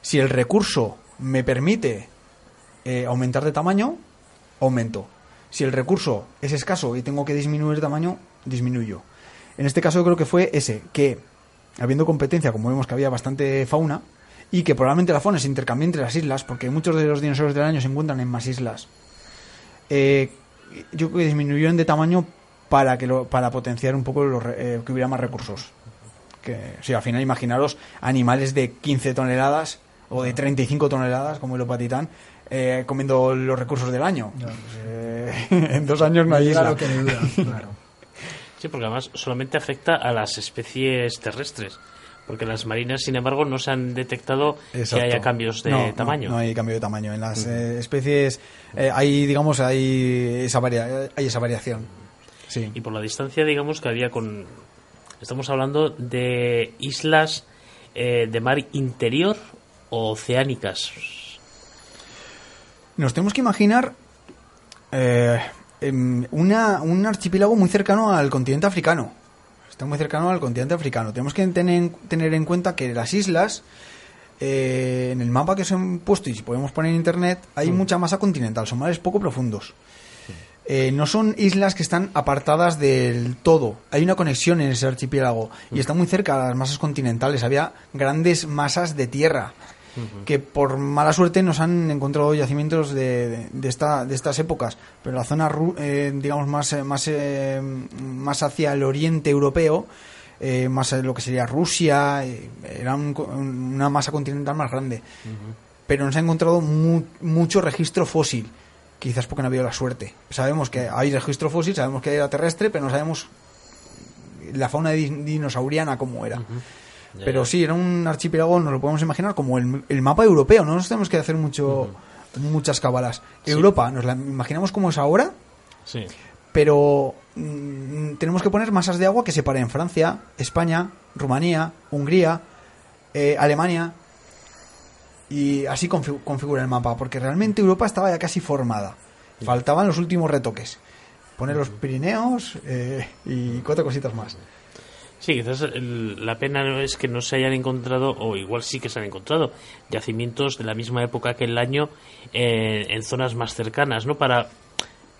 si el recurso me permite eh, aumentar de tamaño, aumento. Si el recurso es escaso y tengo que disminuir de tamaño, disminuyo. En este caso yo creo que fue ese, que habiendo competencia, como vemos que había bastante fauna, y que probablemente la fauna se intercambie entre las islas, porque muchos de los dinosaurios del año se encuentran en más islas, eh, yo creo que disminuyeron de tamaño para que lo, para potenciar un poco los eh, que hubiera más recursos. Que, sí, al final imaginaros animales de 15 toneladas o de 35 toneladas, como el opatitán, eh, comiendo los recursos del año. Eh, en dos años no hay isla. que dura, claro. Sí, porque además solamente afecta a las especies terrestres. Porque las marinas, sin embargo, no se han detectado Exacto. que haya cambios de No, tamaño. No, hay cambio de tamaño. En las eh, especies eh, hay, digamos, hay esa, varia- hay esa variación. Sí. Y por la distancia, digamos, que había con... Estamos hablando de islas eh, de mar interior o oceánicas. Nos tenemos que imaginar eh, una, un archipiélago muy cercano al continente africano. Está muy cercano al continente africano. Tenemos que tener, tener en cuenta que las islas, eh, en el mapa que os he puesto y si podemos poner en internet, hay mucha masa continental, son mares poco profundos. Eh, no son islas que están apartadas del todo. Hay una conexión en ese archipiélago y está muy cerca a las masas continentales. Había grandes masas de tierra que por mala suerte nos han encontrado yacimientos de, de, de esta, de estas épocas. Pero la zona, eh, digamos, más, eh, más, eh, más hacia el oriente europeo, eh, más lo que sería Rusia, eh, era un una masa continental más grande. Pero nos ha encontrado mu- mucho registro fósil. Quizás porque no ha habido la suerte. Sabemos que hay registro fósil, sabemos que era terrestre, pero no sabemos la fauna di- dinosauriana cómo era. Ya, Pero ya. sí, era un archipiélago, nos lo podemos imaginar como el, el mapa europeo, no nos tenemos que hacer mucho muchas cabalas. Europa, nos la imaginamos como es ahora, Sí. pero mm, tenemos que poner masas de agua que separen Francia, España, Rumanía, Hungría, eh, Alemania y así confi- configura el mapa, porque realmente Europa estaba ya casi formada. Faltaban los últimos retoques. Poner los Pirineos eh, y cuatro cositas más. Sí, quizás el- la pena no es que no se hayan encontrado, o igual sí que se han encontrado, yacimientos de la misma época que el año en, en zonas más cercanas, ¿no? Para,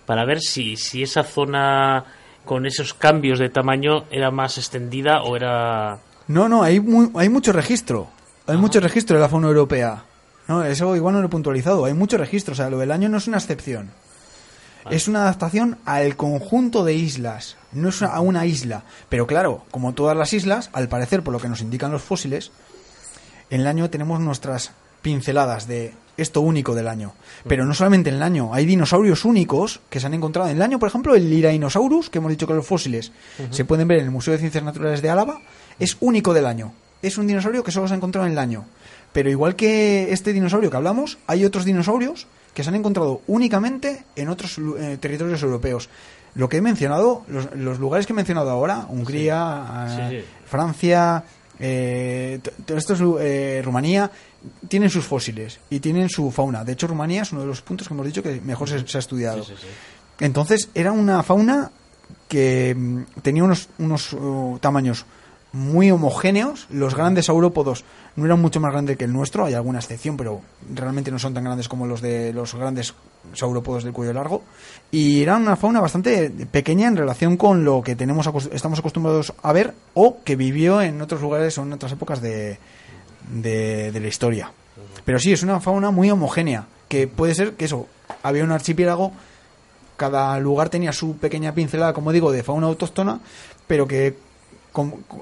para ver si, si esa zona con esos cambios de tamaño era más extendida o era... No, no, hay, mu- hay mucho registro. Hay mucho registro de la fauna europea. No, eso igual no lo he puntualizado. Hay mucho registro. O sea, lo del año no es una excepción. Es una adaptación al conjunto de islas. No es a una isla. Pero claro, como todas las islas, al parecer, por lo que nos indican los fósiles, en el año tenemos nuestras pinceladas de esto único del año. Pero no solamente en el año, hay dinosaurios únicos que se han encontrado en el año, por ejemplo, el Lirainosaurus, que hemos dicho que los fósiles se pueden ver en el Museo de Ciencias Naturales de Álava, es único del año. Es un dinosaurio que solo se ha encontrado en el año. Pero igual que este dinosaurio que hablamos, hay otros dinosaurios que se han encontrado únicamente en otros eh, territorios europeos. Lo que he mencionado, los, los lugares que he mencionado ahora, Hungría, Sí. eh, Sí, sí. Francia, eh, t- t- estos, lu- eh, Rumanía, tienen sus fósiles y tienen su fauna. De hecho, Rumanía es uno de los puntos que hemos dicho que mejor se, se ha estudiado. Entonces, era una fauna que mm, tenía unos, unos uh, tamaños muy homogéneos. Los grandes saurópodos no eran mucho más grandes que el nuestro, hay alguna excepción, pero realmente no son tan grandes como los de los grandes saurópodos del cuello largo. Y era una fauna bastante pequeña en relación con lo que tenemos estamos acostumbrados a ver o que vivió en otros lugares o en otras épocas de, de la historia. Pero sí, es una fauna muy homogénea, que puede ser que eso, había un archipiélago cada lugar tenía su pequeña pincelada, como digo, de fauna autóctona, pero que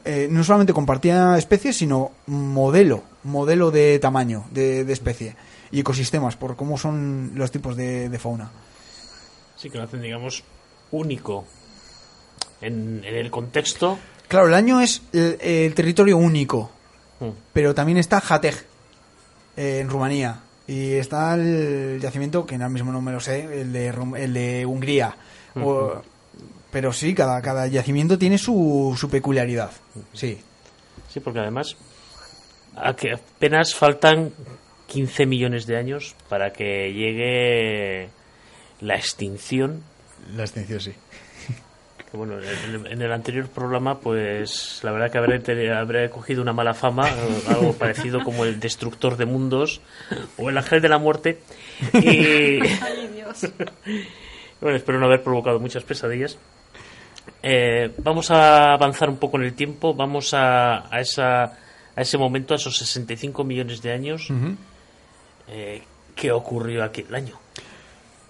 eh, no solamente compartía especies, sino modelo, modelo de tamaño de, de especie y ecosistemas, por cómo son los tipos de, de fauna. Sí, que lo hacen, digamos, único en, en el contexto. Claro, el año es el, el territorio único, Mm. pero también está Jateg, eh, en Rumanía, y está el yacimiento, que ahora mismo no me lo sé, el de, el de Hungría. O- pero sí, cada, cada yacimiento tiene su, su peculiaridad. Sí. Sí, porque además a que apenas faltan 15 millones de años para que llegue la extinción. La extinción, sí. Que, bueno, en el, en el anterior programa, pues la verdad que habré, habré cogido una mala fama, algo parecido como el destructor de mundos o el ángel de la muerte. Y Ay, Dios. bueno, espero no haber provocado muchas pesadillas. Eh, vamos a avanzar un poco en el tiempo, vamos a, a, esa, a ese momento, a esos 65 millones de años. Eh, ¿Qué ocurrió aquel año?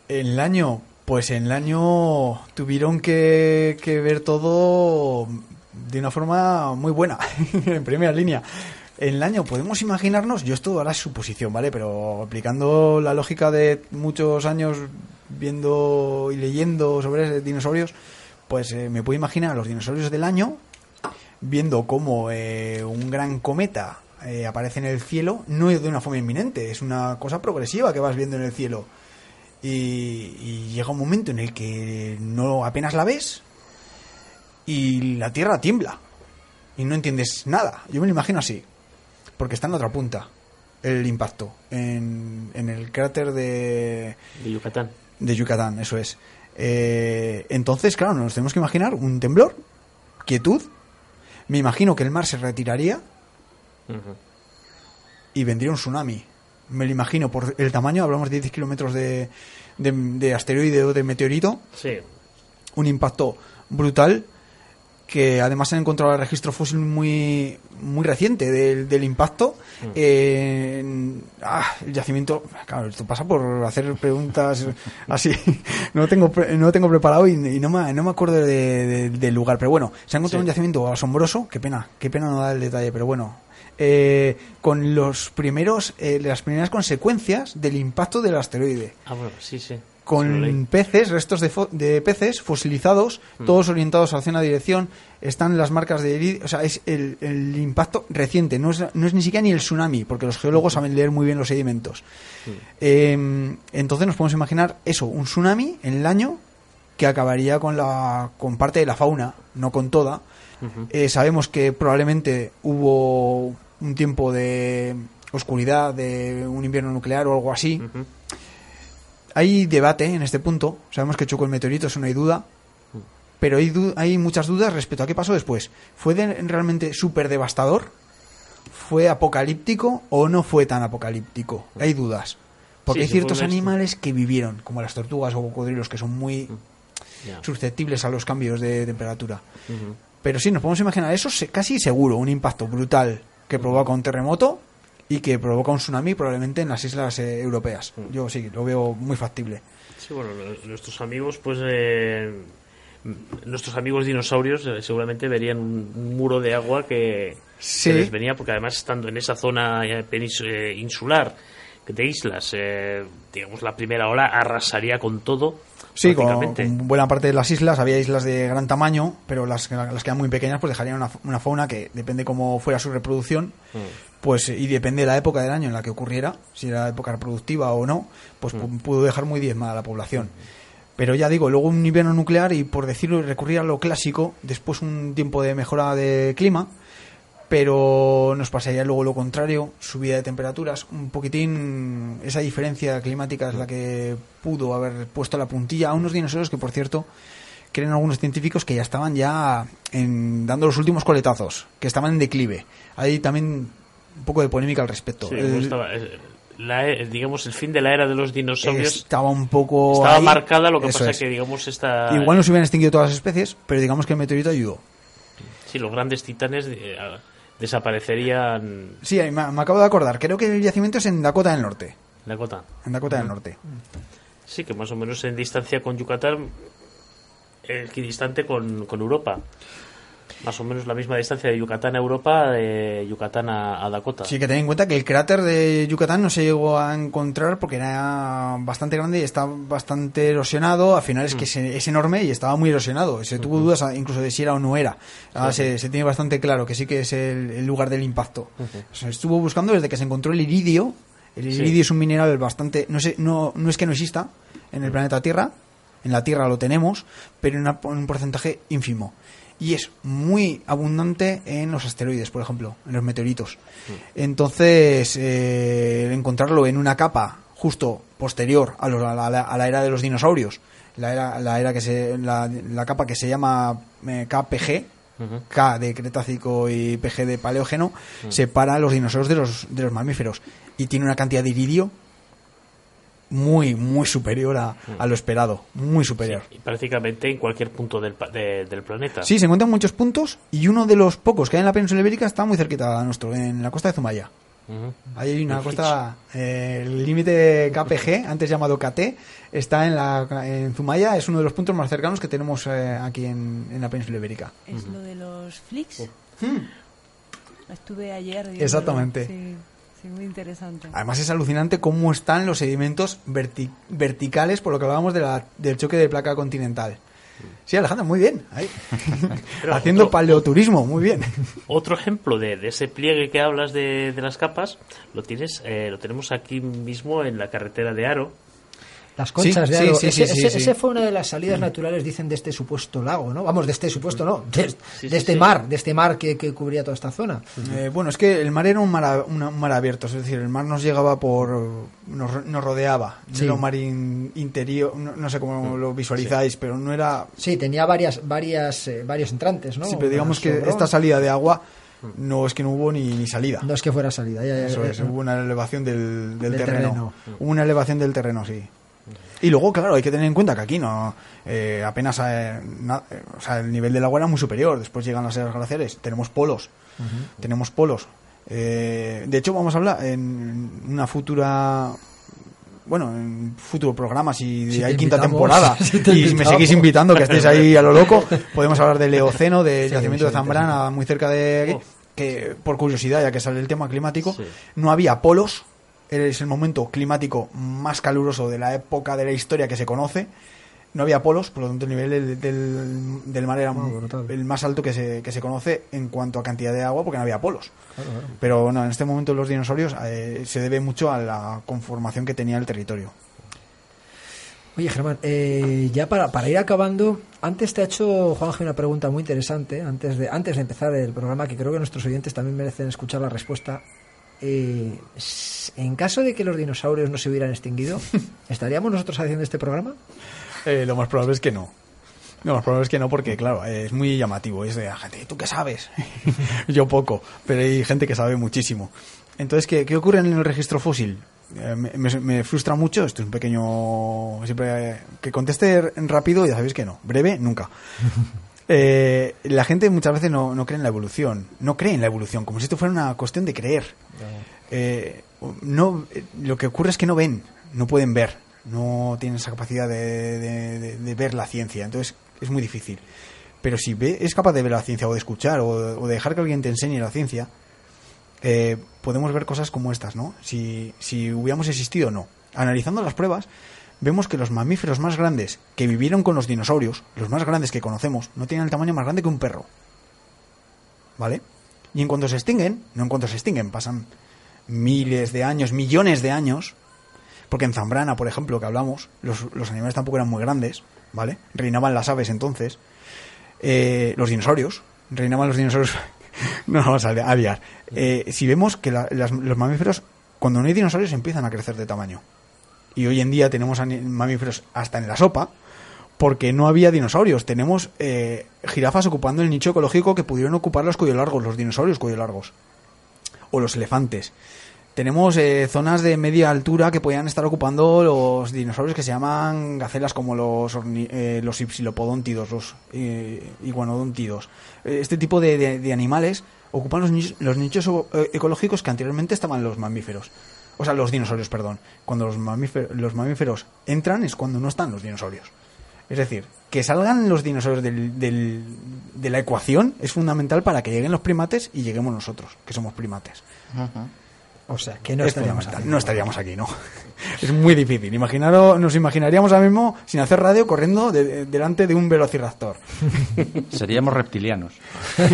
En el año, pues en el año tuvieron que, que ver todo de una forma muy buena, en primera línea. En el año podemos imaginarnos, yo esto ahora es suposición, ¿vale? Pero aplicando la lógica de muchos años viendo y leyendo sobre dinosaurios, pues eh, me puedo imaginar a los dinosaurios del año viendo cómo eh, un gran cometa eh, aparece en el cielo, no es de una forma inminente, es una cosa progresiva que vas viendo en el cielo. Y, y llega un momento en el que no apenas la ves y la Tierra tiembla y no entiendes nada. Yo me lo imagino así, porque está en la otra punta el impacto, en, en el cráter de, De Yucatán. de Yucatán, eso es. Eh, entonces, claro, nos tenemos que imaginar un temblor, quietud. Me imagino que el mar se retiraría y vendría un tsunami. Me lo imagino por el tamaño, hablamos de 10 kilómetros de, de, de asteroide o de meteorito, Sí, un impacto brutal que además han encontrado el registro fósil muy muy reciente del, del impacto. Eh, en- ah, el yacimiento claro esto pasa por hacer preguntas así. No tengo no tengo preparado y, y no, me, no me acuerdo de- de- del lugar. Pero bueno se ha encontrado Sí. un yacimiento asombroso. Qué pena qué pena no da el detalle pero bueno. Eh, con los primeros eh, las primeras consecuencias del impacto del asteroide. Ah, bueno, sí, sí. Con peces, restos de, fo- de peces fosilizados, Mm. todos orientados hacia una dirección, están las marcas de heridas, o sea, es el, el impacto reciente, no es, no es ni siquiera ni el tsunami, porque los geólogos saben leer muy bien los sedimentos. Mm. Eh, entonces nos podemos imaginar eso, un tsunami en el año que acabaría con, la, con parte de la fauna, no con toda. Eh, sabemos que probablemente hubo un tiempo de oscuridad, de un invierno nuclear o algo así. Hay debate en este punto. Sabemos que chocó el meteorito, eso no hay duda. Pero hay, du- hay muchas dudas respecto a qué pasó después. ¿Fue de- realmente súper devastador? ¿Fue apocalíptico o no fue tan apocalíptico? Hay dudas. Porque Sí, hay ciertos animales que vivieron, como las tortugas o cocodrilos, que son muy Ya. susceptibles a los cambios de temperatura. Pero sí, nos podemos imaginar eso casi seguro, un impacto brutal que provoca un terremoto y que provoca un tsunami probablemente en las islas eh, europeas. Yo sí, lo veo muy factible. Sí, bueno, nuestros amigos, pues. eh, nuestros amigos dinosaurios eh, seguramente verían un, muro de agua que, Sí. que les venía, porque además estando en esa zona eh, insular de islas, eh, digamos, la primera ola arrasaría con todo. Sí, con, buena parte de las islas había islas de gran tamaño, pero las, las que eran muy pequeñas pues dejarían una, una fauna que depende cómo fuera su reproducción, Mm. pues y depende de la época del año en la que ocurriera, si era época reproductiva o no, pues pu- pudo dejar muy diezmada la población. Pero ya digo, luego un invierno nuclear y por decirlo, recurrir a lo clásico, después un tiempo de mejora de clima, pero nos pasaría luego lo contrario, subida de temperaturas, un poquitín esa diferencia climática es la que pudo haber puesto la puntilla a unos dinosaurios que por cierto creen algunos científicos que ya estaban ya en- dando los últimos coletazos, que estaban en declive. Hay también un poco de polémica al respecto. Sí, El- estaba- eh, la e- digamos, el fin de la era de los dinosaurios estaba un poco estaba ahí. marcada, lo que Eso pasa es. que, digamos, esta... Igual no se hubieran extinguido todas las especies, pero digamos que el meteorito ayudó. Sí, los grandes titanes eh, desaparecerían Sí, me, me acabo de acordar. Creo que el yacimiento es en Dakota del Norte. cota. En Dakota del Norte. Sí, que más o menos en distancia con Yucatán, equidistante con, con Europa. Más o menos la misma distancia de Yucatán a Europa, de Yucatán a, a Dakota. Sí, que ten en cuenta que el cráter de Yucatán no se llegó a encontrar porque era bastante grande y está bastante erosionado. Al final es que es, es enorme y estaba muy erosionado. Se tuvo dudas incluso de si era o no era. Ahora se, se tiene bastante claro que sí que es el, el lugar del impacto. Se estuvo buscando desde que se encontró el iridio. El Sí. iridio es un mineral bastante... No, sé, no, no es que no exista en el planeta Tierra. En la Tierra lo tenemos, pero en un porcentaje ínfimo. Y es muy abundante en los asteroides, por ejemplo, en los meteoritos. Entonces, eh, encontrarlo en una capa justo posterior a, los- a la, a la era de los dinosaurios, la era, la era que se, la, la capa que se llama eh, KPG. K de Cretácico y PG de Paleógeno, separa a los dinosaurios de los, de los mamíferos y tiene una cantidad de iridio muy, muy superior a, a lo esperado, muy superior. Y prácticamente en cualquier punto del, pa- de- del planeta. Sí, se encuentran muchos puntos y uno de los pocos que hay en la península ibérica está muy cerquita a nuestro, en la costa de Zumaya. Ahí hay una costa, eh, el límite KPG, antes llamado KT, está en, la, en Zumaya, es uno de los puntos más cercanos que tenemos eh, aquí en, en la península ibérica. Es lo de los flicks. Estuve ayer. viéndolo. Hmm. Exactamente. Sí, sí, muy interesante. Además es alucinante cómo están los sedimentos verti- verticales, por lo que hablábamos de la- del choque de placa continental. Sí, Alejandro, muy bien. ahí. Haciendo otro- paleoturismo, muy bien. Otro ejemplo de, de ese pliegue que hablas de, de las capas lo tienes eh, lo tenemos aquí mismo en la carretera de Aro. Las conchas Sí, de Aro. sí, ese, ese- ese fue una de las salidas naturales, dicen, de este supuesto lago, ¿no? Vamos, de este supuesto, no, de, este mar, de este mar que, que cubría toda esta zona. Eh, bueno, es que el mar era un mar, un mar abierto, es decir, el mar nos llegaba por. nos, nos rodeaba. Sí. era un mar in- interior, no, no sé cómo lo visualizáis, pero no era. Sí, tenía varias, varias, eh, varios entrantes, ¿no? sí, pero digamos que sobrón. esta salida de agua no es que no hubo ni, ni salida. No es que fuera salida, ya, ya, Eso es, hubo una elevación del, del Del terreno. terreno. Hubo una elevación del terreno, sí. Y luego, claro, hay que tener en cuenta que aquí no eh, apenas eh, na- eh, o sea, el nivel del agua era muy superior. Después llegan las eras glaciares, tenemos polos, tenemos polos. Eh, de hecho, vamos a hablar en una futura bueno, en futuro programa, si, hay quinta temporada si te y me seguís invitando, que estéis ahí a lo loco, podemos hablar del Eoceno, del Sí, yacimiento de Zambrana, muy cerca de aquí, Oh. que por curiosidad, ya que sale el tema climático, Sí. no había polos, es el momento climático más caluroso de la época de la historia que se conoce, no había polos, por lo tanto el nivel del, del- del mar era Oh, el más alto que se, que se conoce en cuanto a cantidad de agua, porque no había polos. Pero no, en este momento los dinosaurios eh, se debe mucho a la conformación que tenía el territorio. Oye, Germán, eh, ya para, para ir acabando, antes te ha hecho Juanje una pregunta muy interesante, antes de, antes de empezar el programa, que creo que nuestros oyentes también merecen escuchar la respuesta. Eh, en caso de que los dinosaurios no se hubieran extinguido, ¿estaríamos nosotros haciendo este programa? Eh, lo más probable es que no. Lo más probable es que no, porque, claro, es muy llamativo. Es de, "Ah, gente, ¿tú qué sabes? Yo poco, pero hay gente que sabe muchísimo. Entonces, ¿qué, qué ocurre en el registro fósil? Eh, me, me- me frustra mucho, esto es un pequeño... Siempre, eh, que conteste rápido, ya sabéis que no. Breve, nunca. Eh, la gente muchas veces no, no cree en la evolución. No cree en la evolución, como si esto fuera una cuestión de creer. Eh, no, eh, lo que ocurre es que no ven, no pueden ver, no tienen esa capacidad de, ver la ciencia, entonces es muy difícil. Pero si ve, es capaz de ver la ciencia o de escuchar o, de dejar que alguien te enseñe la ciencia, eh, podemos ver cosas como estas, ¿no? Si, si hubiéramos existido no. Analizando las pruebas, vemos que los mamíferos más grandes que vivieron con los dinosaurios, los más grandes que conocemos, no tienen el tamaño más grande que un perro. ¿Vale? Y en cuanto se extinguen, no en cuanto se extinguen, pasan miles de años, millones de años, porque en Zambrana, por ejemplo, que hablamos, los, los animales tampoco eran muy grandes, ¿vale? Reinaban las aves entonces, eh, los dinosaurios, reinaban los dinosaurios, no vamos a aviar. Eh, si vemos que la- las- los mamíferos, cuando no hay dinosaurios, empiezan a crecer de tamaño. Y hoy en día tenemos mamíferos hasta en la sopa, porque no había dinosaurios. Tenemos eh, jirafas ocupando el nicho ecológico que pudieron ocupar los cuello largos, los dinosaurios cuello largos, o los elefantes. Tenemos eh, zonas de media altura que podían estar ocupando los dinosaurios que se llaman gacelas como los, eh, los ipsilopodóntidos, los eh, iguanodóntidos. Eh, Este tipo de, de- animales ocupan los nichos, los nichos eh, ecológicos que anteriormente estaban los mamíferos. O sea, los dinosaurios, perdón. Cuando los los mamíferos entran es cuando no están los dinosaurios. Es decir, que salgan los dinosaurios del- del- de la ecuación es fundamental para que lleguen los primates y lleguemos nosotros, que somos primates. O sea, que no Es estaríamos aquí. No estaríamos aquí, no. Es muy difícil. Imaginaros, nos imaginaríamos ahora mismo sin hacer radio corriendo de- de- delante de un velociraptor. Seríamos reptilianos.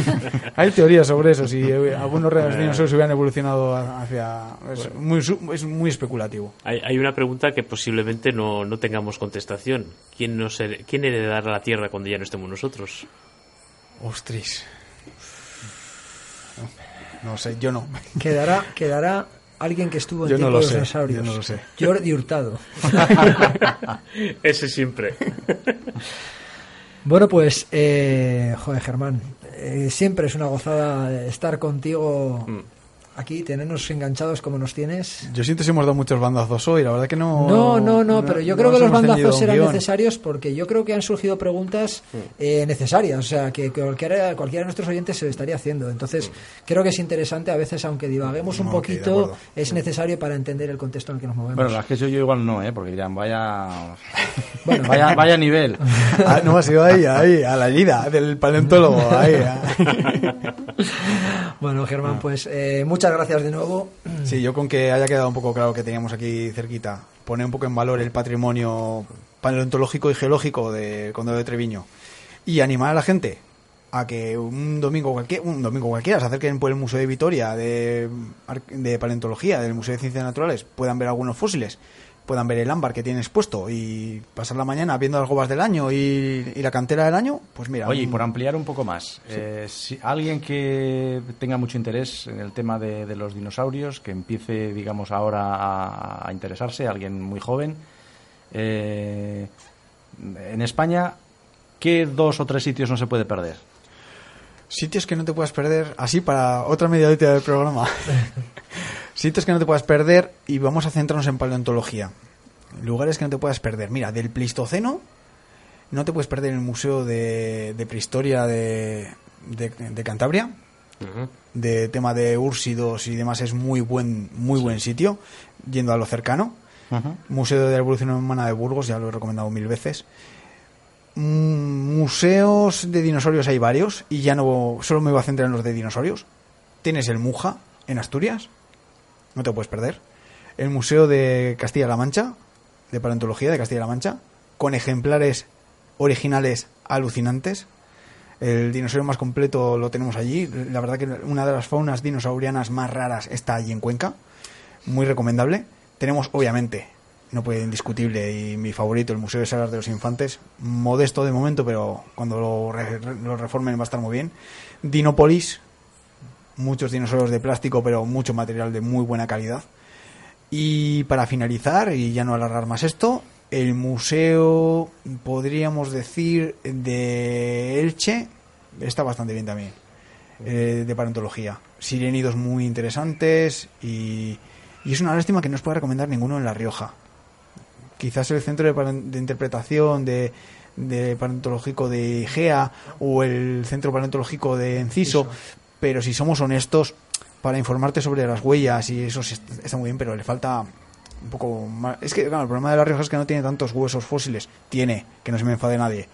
Hay teorías sobre eso, si eh, algunos re- dinosaurios hubieran evolucionado hacia... Es muy, su- es muy especulativo. Hay, hay una pregunta que posiblemente no, no tengamos contestación. ¿Quién, nos ¿Quién heredará la Tierra cuando ya no estemos nosotros? Ostras. No sé, yo no. Quedará, quedará alguien que estuvo en Yo no tiempo lo de los sé, dinosaurios. yo no lo sé. Jordi Hurtado. Ese siempre. Bueno, pues, eh, joder, Germán, eh, siempre es una gozada estar contigo Mm. Aquí, tenernos enganchados como nos tienes. Yo siento si hemos dado muchos bandazos hoy, la verdad que no... No, no, no, pero yo creo que los bandazos eran necesarios porque yo creo que han surgido preguntas eh, necesarias, o sea, que, que cualquiera, cualquiera de nuestros oyentes se lo estaría haciendo. Entonces, creo que es interesante, a veces, aunque divaguemos un poquito, es necesario para entender el contexto en el que nos movemos. Bueno, las que yo, yo igual no, ¿eh? Porque dirán, vaya, Bueno. vaya, vaya nivel. Ah, no, ha sido ahí, ahí, a la herida del paleontólogo, ahí. ah. Bueno. Germán, pues eh, muchas gracias de nuevo. Sí, yo con que haya quedado un poco claro que teníamos aquí cerquita, poner un poco en valor el patrimonio paleontológico y geológico del Condado de Treviño y animar a la gente a que un domingo cualquiera, un domingo cualquiera se acerquen por el Museo de Vitoria de, de Paleontología, del Museo de Ciencias Naturales, puedan ver algunos fósiles, puedan ver el ámbar que tiene expuesto y pasar la mañana viendo las gobas del año y, y la cantera del año, pues mira. Oye, y un- por ampliar un poco más, eh, si alguien que tenga mucho interés en el tema de, de los dinosaurios, que empiece, digamos, ahora a, a interesarse, alguien muy joven, eh, en España, ¿qué dos o tres sitios no se puede perder? Sitios que no te puedas perder, así para otra media horita del programa. Sitios que no te puedas perder y vamos a centrarnos en paleontología. Lugares que no te puedas perder. Mira, del Pleistoceno no te puedes perder el Museo de, de Prehistoria de, de- de Cantabria. De tema de úrsidos y demás es muy buen, muy buen sitio, yendo a lo cercano. Museo de la Evolución Humana de Burgos, ya lo he recomendado mil veces. Mm, Museos de dinosaurios hay varios y ya no solo me voy a centrar en los de dinosaurios. Tienes el Muja en Asturias, no te puedes perder. El Museo de Castilla-La Mancha, de Paleontología de Castilla-La Mancha, con ejemplares originales alucinantes. El dinosaurio más completo lo tenemos allí. La verdad que una de las faunas dinosaurianas más raras está allí en Cuenca. Muy recomendable. Tenemos, obviamente, no puede indiscutible y mi favorito, el Museo de Salas de los Infantes. Modesto de momento, pero cuando lo, lo reformen va a estar muy bien. Dinópolis, muchos dinosaurios de plástico, pero mucho material de muy buena calidad. Y para finalizar, y ya no alargar más esto, el museo, podríamos decir, de Elche, está bastante bien también, eh, de paleontología. Sirenidos muy interesantes y, es una lástima que no os pueda recomendar ninguno en La Rioja. Quizás el centro de interpretación de, de paleontológico de IGEA o el centro paleontológico de Enciso, pero si somos honestos, para informarte sobre las huellas y eso está muy bien, pero le falta un poco más. Es que, claro, el problema de La Rioja es que no tiene tantos huesos fósiles. Tiene, que no se me enfade nadie.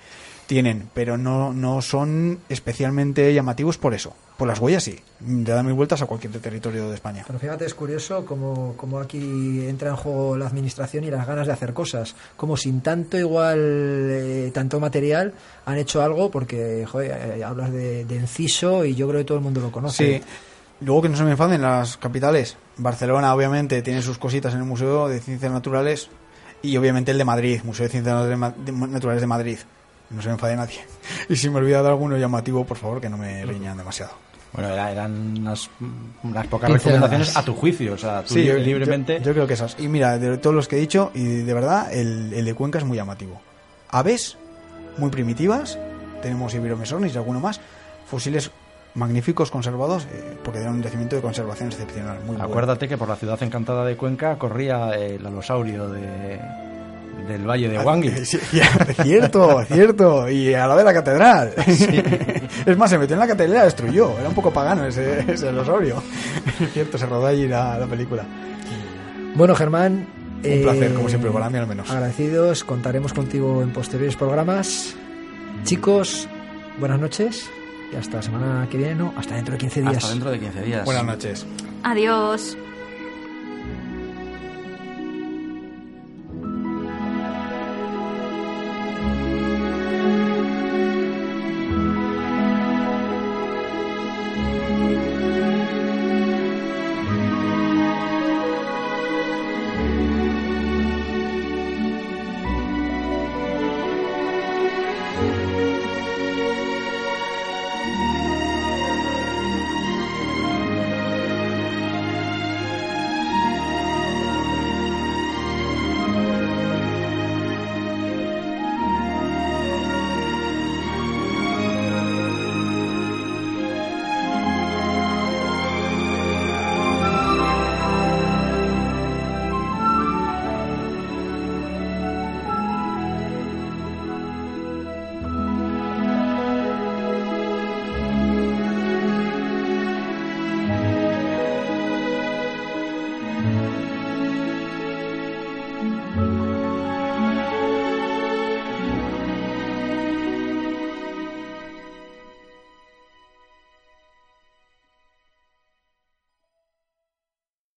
Tienen, pero no, no son especialmente llamativos por eso. Por las huellas sí. Le dan mil vueltas a cualquier territorio de España. Pero fíjate, es curioso cómo, cómo aquí entra en juego la administración y las ganas de hacer cosas. Como sin tanto igual, eh, tanto material, han hecho algo porque, joder, eh, hablas de, de Enciso y yo creo que todo el mundo lo conoce. Sí. Luego que no se me enfaden las capitales. Barcelona, obviamente, tiene sus cositas en el Museo de Ciencias Naturales y obviamente el de Madrid, Museo de Ciencias Naturales de Madrid. No se me enfade nadie. Y si me olvida de alguno llamativo, por favor, que no me riñan demasiado. Bueno, era- eran unas, unas pocas recomendaciones a tu juicio, o sea, tú Sí, yo, libremente. yo- yo creo que esas. Y mira, de todos los que he dicho, y de verdad, el, el de Cuenca es muy llamativo. Aves, muy primitivas, tenemos Iberomesornis y alguno más. Fósiles magníficos, conservados, eh, porque dan un yacimiento de conservación excepcional. Muy bueno. Acuérdate que por la ciudad encantada de Cuenca corría el alosaurio de, del Valle de Ah, Wangui. sí, ya, cierto, cierto. Y a la de la catedral. Es más, se metió en la catedral y la destruyó. Era un poco pagano ese, ese dinosaurio. Es cierto, se rodó allí la, la película. Bueno, Germán. Un placer, como siempre, para mí al menos. Agradecidos, contaremos contigo en posteriores programas. Chicos, buenas noches. Y hasta la semana que viene, no, hasta dentro de 15 días. Hasta dentro de 15 días. Buenas noches. Adiós.